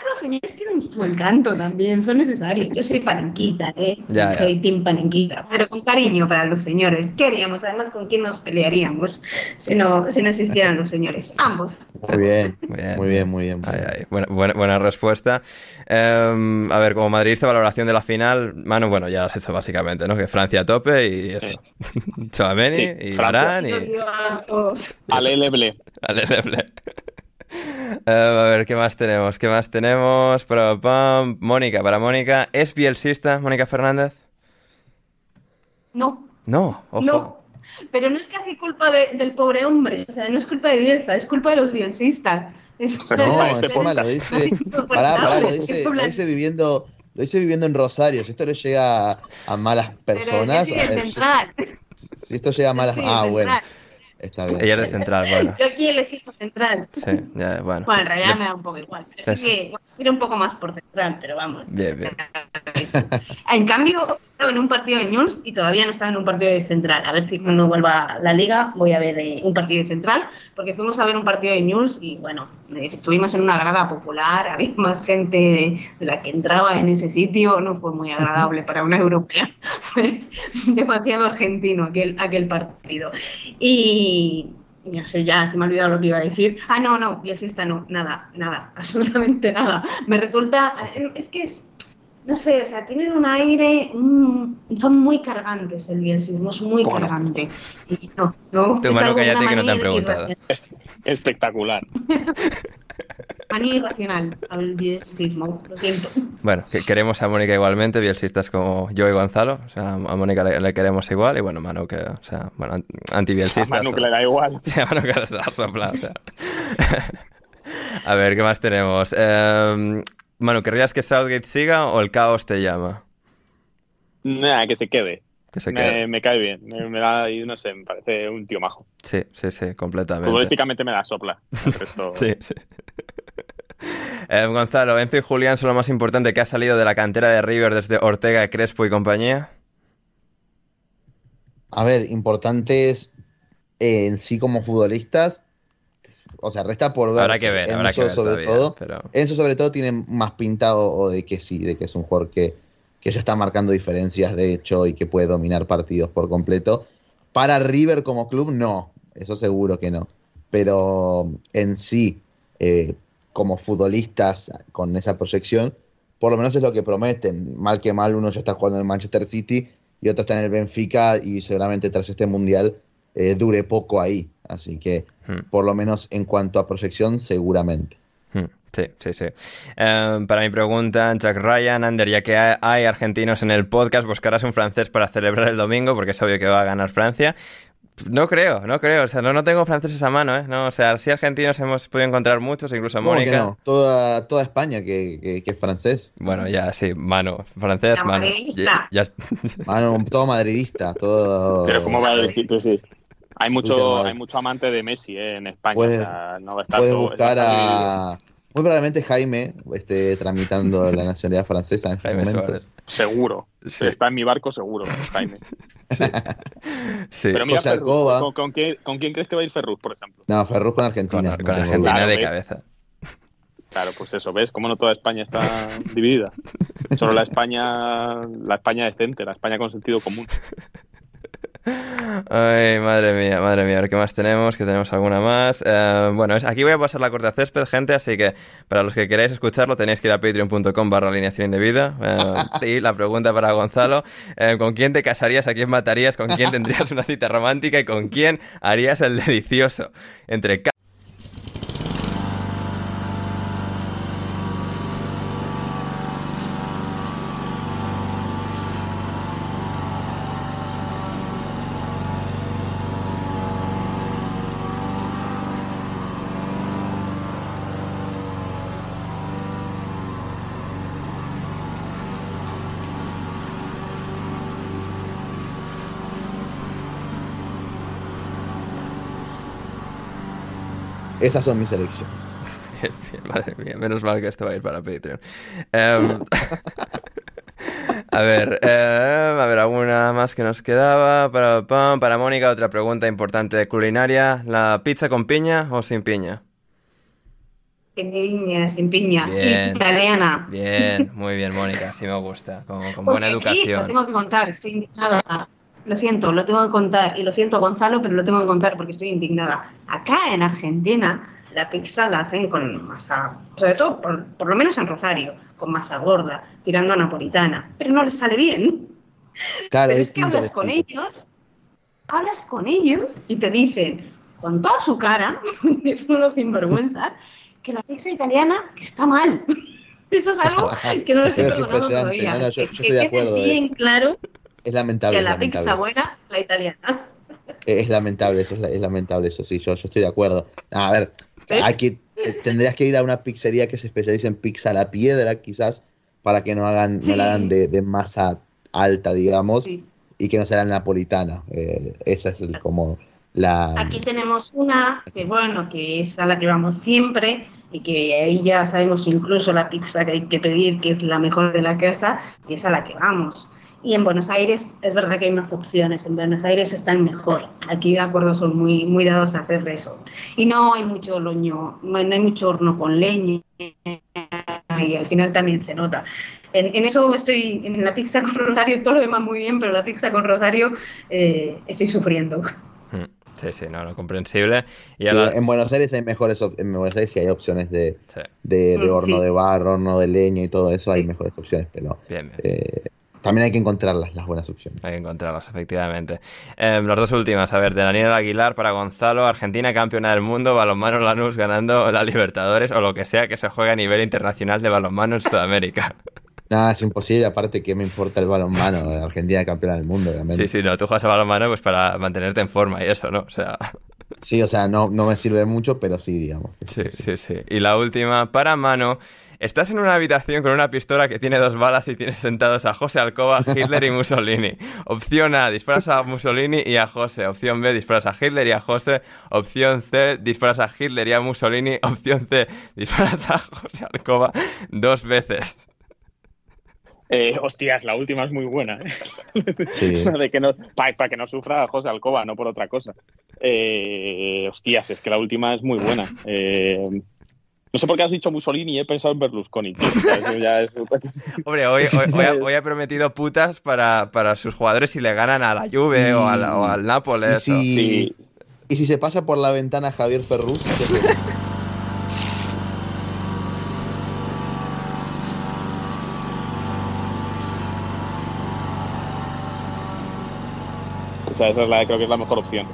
Que los señores tienen su encanto también, son necesarios. Yo soy panenquita, ¿eh? Ya, ya. soy team panenquita, pero con cariño para los señores. ¿Qué haríamos? Además, ¿con quién nos pelearíamos si no, si no existieran los señores? Ambos. Muy bien, Muy bien. muy bien, muy bien. Ay, ay, buena, buena, buena respuesta. Eh, a ver, como madridista, valoración de la final. Manu, bueno, ya lo has hecho básicamente, ¿no? Que Francia a tope y eso. Sí. Chouameni Sí, y Francia. Varane y... Los digo a todos. Aleleble. Eh, a ver, ¿qué más tenemos? ¿Qué más tenemos? Para, pam, Mónica, para Mónica. ¿Es bielsista, Mónica Fernández? No, No, ojo. no. Pero no es casi culpa de- del pobre hombre, o sea, no es culpa de Bielsa, es culpa de los bielsistas. Es Pero No, este encima punta. lo dice, pará, pará, lo dice, lo dice viviendo, lo dice viviendo en Rosario. Si esto le llega a, a malas Pero personas, a ver, central. si esto llega a malas, Sí, ah, bueno, está bien. Ella es de central, bueno. Yo aquí elegí por central. Sí, ya, bueno. Bueno, en realidad me da un poco igual. Pero sí que bueno, tiro un poco más por central, pero vamos. Bien, bien. En cambio, en un partido de News y todavía no estaba en un partido de central. A ver si cuando vuelva la liga voy a ver eh, un partido de central, porque fuimos a ver un partido de News y bueno, eh, estuvimos en una grada popular, había más gente de, de la que entraba en ese sitio, no fue muy agradable para una europea. Fue demasiado argentino aquel, aquel partido. Y no sé, ya se me ha olvidado lo que iba a decir. Ah, no, no, bielsista no, nada, nada, absolutamente nada. Me resulta, es que es, no sé, o sea, tienen un aire, mm, son muy cargantes el bielsismo, es muy Bueno. cargante. Y no, no. Algo de cállate que no te han preguntado. Es espectacular. Manía irracional al bielsismo, lo siento. Bueno, que queremos a Mónica igualmente, bielsistas como yo y Gonzalo. O sea, a Mónica le, le queremos igual y bueno, Manu que, o sea, bueno, an- antibielsistas. A Manu que le da igual. Sí, a Manu que le da sopla, o sea. a ver, ¿qué más tenemos? Eh, Manu, ¿querrías que Southgate siga o el caos te llama? Nada, que se quede. Que se me, quede. me cae bien. Me, me da, y no sé, me parece un tío majo. Sí, sí, sí, completamente. Futbolísticamente me da sopla. Resto- Sí, sí. Eh, Gonzalo, Enzo y Julián son lo más importante que ha salido de la cantera de River desde Ortega, Crespo y compañía. A ver, importantes eh, en sí como futbolistas. O sea, resta por ver. Habrá que ver, habrá que ver sobre todavía, todo. pero- Enzo sobre todo tiene más pintado o de que sí, de que es un jugador que, que ya está marcando diferencias de hecho y que puede dominar partidos por completo. Para River como club, no. Eso seguro que no. Pero en sí, eh, como futbolistas con esa proyección, por lo menos es lo que prometen. Mal que mal, uno ya está jugando en el Manchester City y otro está en el Benfica y seguramente tras este mundial eh, dure poco ahí. Así que, Hmm. por lo menos en cuanto a proyección, seguramente. Hmm, Sí, sí, sí. Eh, para mi pregunta, Jack Ryan, Ander, ya que hay, argentinos en el podcast, buscarás un francés para celebrar el domingo, porque es obvio que va a ganar Francia. No creo, no creo. O sea, no, no tengo franceses a mano, ¿eh? No, o sea, sí argentinos hemos podido encontrar muchos, incluso ¿Cómo que Mónica. no? Toda, toda España que, que- que es francés. Bueno, ya, sí, mano. Francés, mano. madridista. Ya, ya- Mano, todo madridista, todo. Pero ¿cómo va a decir? Pues sí. Hay mucho, hay mucho amante de Messi eh, en España. Puedes- o sea, no va a estar Puedes todo- buscar a. Muy probablemente Jaime esté tramitando la nacionalidad francesa en estos Jaime momentos. Suárez. Seguro. Sí. Está en mi barco seguro, Jaime. Sí. Pero mira, Alcoba. ¿con, con quién, con quién crees que va a ir Ferrus, por ejemplo? No, Ferrus con Con, Argentina. no con Argentina. Claro, de ¿ves? cabeza. Claro, pues eso, ¿ves? Cómo no toda España está dividida. Solo la España, la España decente, la España con sentido común. Ay, madre mía, madre mía. A ver qué más tenemos, que tenemos alguna más. Eh, bueno, aquí voy a pasar la corta césped, gente, así que para los que queráis escucharlo tenéis que ir a patreon.com barra alineación indebida. Eh, y la pregunta para Gonzalo, eh, ¿con quién te casarías, a quién matarías, con quién tendrías una cita romántica y con quién harías el delicioso? Entre Esas son mis elecciones. Madre mía, menos mal que esto va a ir para Patreon. Em, a ver, em, a ver, alguna más que nos quedaba. Para, pam, para Mónica, otra pregunta importante de culinaria. ¿La pizza con piña o sin piña? Sin piña, sin piña. Bien. Italiana. Bien, muy bien, Mónica, así me gusta. Con, con buena Porque aquí Lo educación. tengo que contar, estoy indignada. Lo siento, lo tengo que contar. Y lo siento, Gonzalo, pero lo tengo que contar porque estoy indignada. Acá en Argentina, la pizza la hacen con masa, sobre todo, por, por lo menos en Rosario, con masa gorda, tirando a napolitana. Pero no les sale bien. Claro, Pero es que hablas con ellos, hablas con ellos y te dicen, con toda su cara, que son unos sinvergüenzas, que la pizza italiana que está mal. Eso es algo que no les he Es perdonado todavía. Yo- Que- yo que estoy de quede acuerdo, eh. bien claro Es lamentable. que la pizza lamentable. buena, la italiana. Es lamentable, eso es, la- es lamentable, eso sí, yo, yo estoy de acuerdo. A ver, que, eh, tendrías que ir a una pizzería que se especialice en pizza a la piedra, quizás, para que no hagan, no la hagan de, de masa alta, digamos, Sí. y que no sea la napolitana. Eh, esa es el- como la... Aquí tenemos una que, bueno, que es a la que vamos siempre y que ahí ya sabemos incluso la pizza que hay que pedir, que es la mejor de la casa, y es a la que vamos. Y en Buenos Aires es verdad que hay más opciones, en Buenos Aires están mejor. Aquí de acuerdo son muy, muy dados a hacer eso. Y no hay mucho loño, no hay, mucho horno con leña y al final también se nota. En, en eso estoy, en la pizza con Rosario, todo lo demás muy bien, pero la pizza con Rosario eh, estoy sufriendo. Mm, Sí, sí, no, no, comprensible. Y Sí, ahora- en Buenos Aires hay mejores op- en Buenos Aires sí hay opciones de, Sí, de, de Mm, horno sí. de barro, horno de leña y todo eso, hay mejores opciones, pero bien, bien. eh, también hay que encontrarlas, las buenas opciones. Hay que encontrarlas, efectivamente. Eh, las dos últimas, a ver, de Daniel Aguilar para Gonzalo, Argentina campeona del mundo, balonmano Lanús ganando la Libertadores o lo que sea que se juegue a nivel internacional de balonmano en Sudamérica. Nada, es imposible, aparte que me importa el balonmano, Argentina campeona del mundo, obviamente. Sí, sí, no, tú juegas a balonmano pues para mantenerte en forma y eso, ¿no? O sea... Sí, o sea, no, no me sirve mucho, pero sí, digamos. Sí, sí, sí. Y la última, para mano, Estás en una habitación con una pistola que tiene dos balas y tienes sentados a José Alcoba, Hitler y Mussolini. Opción A, disparas a Mussolini y a José. Opción B, disparas a Hitler y a José. Opción C, disparas a Hitler y a Mussolini. Opción C, disparas a José Alcoba dos veces. Eh, hostias, la última es muy buena. ¿eh? Que no, para, que no sufra José Alcoba, no por otra cosa. Eh, hostias, es que la última es muy buena. Eh, no sé por qué has dicho Mussolini y he pensado en Berlusconi. Hombre, hoy, hoy, ha, prometido putas para, para, sus jugadores si le ganan a la Juve o, al Nápoles. ¿Y si, ¿Y si se pasa por la ventana Javier Ferrus? o sea, esa es la, creo que es la mejor opción.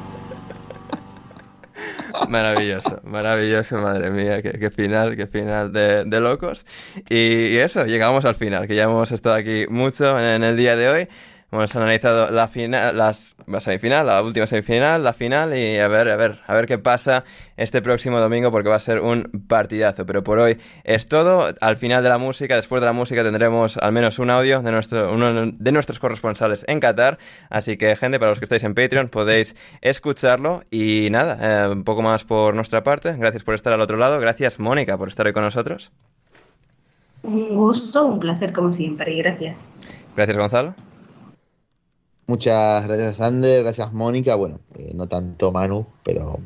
Maravilloso, maravilloso, madre mía, qué, final, qué final de, locos. Y, eso, llegamos al final, que ya hemos estado aquí mucho en el día de hoy. Hemos analizado la final, las, la semifinal, la última semifinal, la final y a ver, a ver, a ver qué pasa este próximo domingo porque va a ser un partidazo. Pero por hoy es todo. Al final de la música, después de la música tendremos al menos un audio de nuestro, uno de nuestros corresponsales en Qatar. Así que gente, para los que estáis en Patreon podéis escucharlo y nada, eh, un poco más por nuestra parte. Gracias por estar al otro lado. Gracias Mónica por estar hoy con nosotros. Un gusto, un placer como siempre y gracias. Gracias Gonzalo. Muchas gracias, Ander. Gracias, Mónica. Bueno, eh, no tanto Manu, pero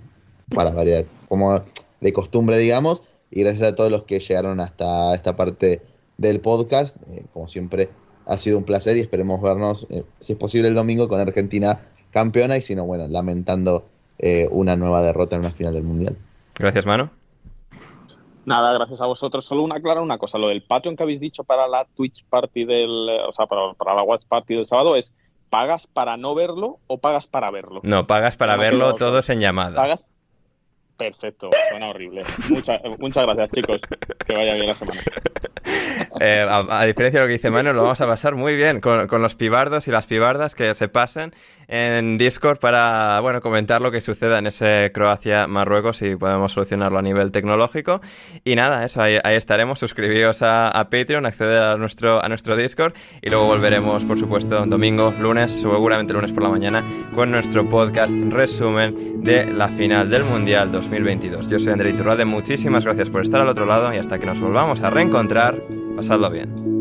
para variar, como de costumbre, digamos. Y gracias a todos los que llegaron hasta esta parte del podcast. Eh, como siempre, ha sido un placer y esperemos vernos, eh, si es posible, el domingo con Argentina campeona y si no, bueno, lamentando una nueva derrota en una final del Mundial. Gracias, Manu. Nada, gracias a vosotros. Solo una clara una cosa, lo del Patreon que habéis dicho para la Twitch Party del, o sea, para, para la Watch Party del sábado es ¿pagas para no verlo o pagas para verlo? No, pagas para verlo todos en llamada. ¿Pagas? Perfecto, suena horrible. muchas gracias, chicos. Que vaya bien la semana. Eh, a, diferencia de lo que dice Manu, lo vamos a pasar muy bien con, con, los pibardos y las pibardas que se pasen en Discord para, bueno, comentar lo que suceda en ese Croacia-Marruecos y podemos solucionarlo a nivel tecnológico. Y nada, eso, ahí, estaremos. Suscribíos a, a, Patreon, acceder a nuestro, a nuestro Discord y luego volveremos, por supuesto, domingo, lunes, seguramente lunes por la mañana, con nuestro podcast resumen de la final del Mundial 2022. Yo soy André Iturralde, muchísimas gracias por estar al otro lado y hasta que nos volvamos a reencontrar, pasadlo bien.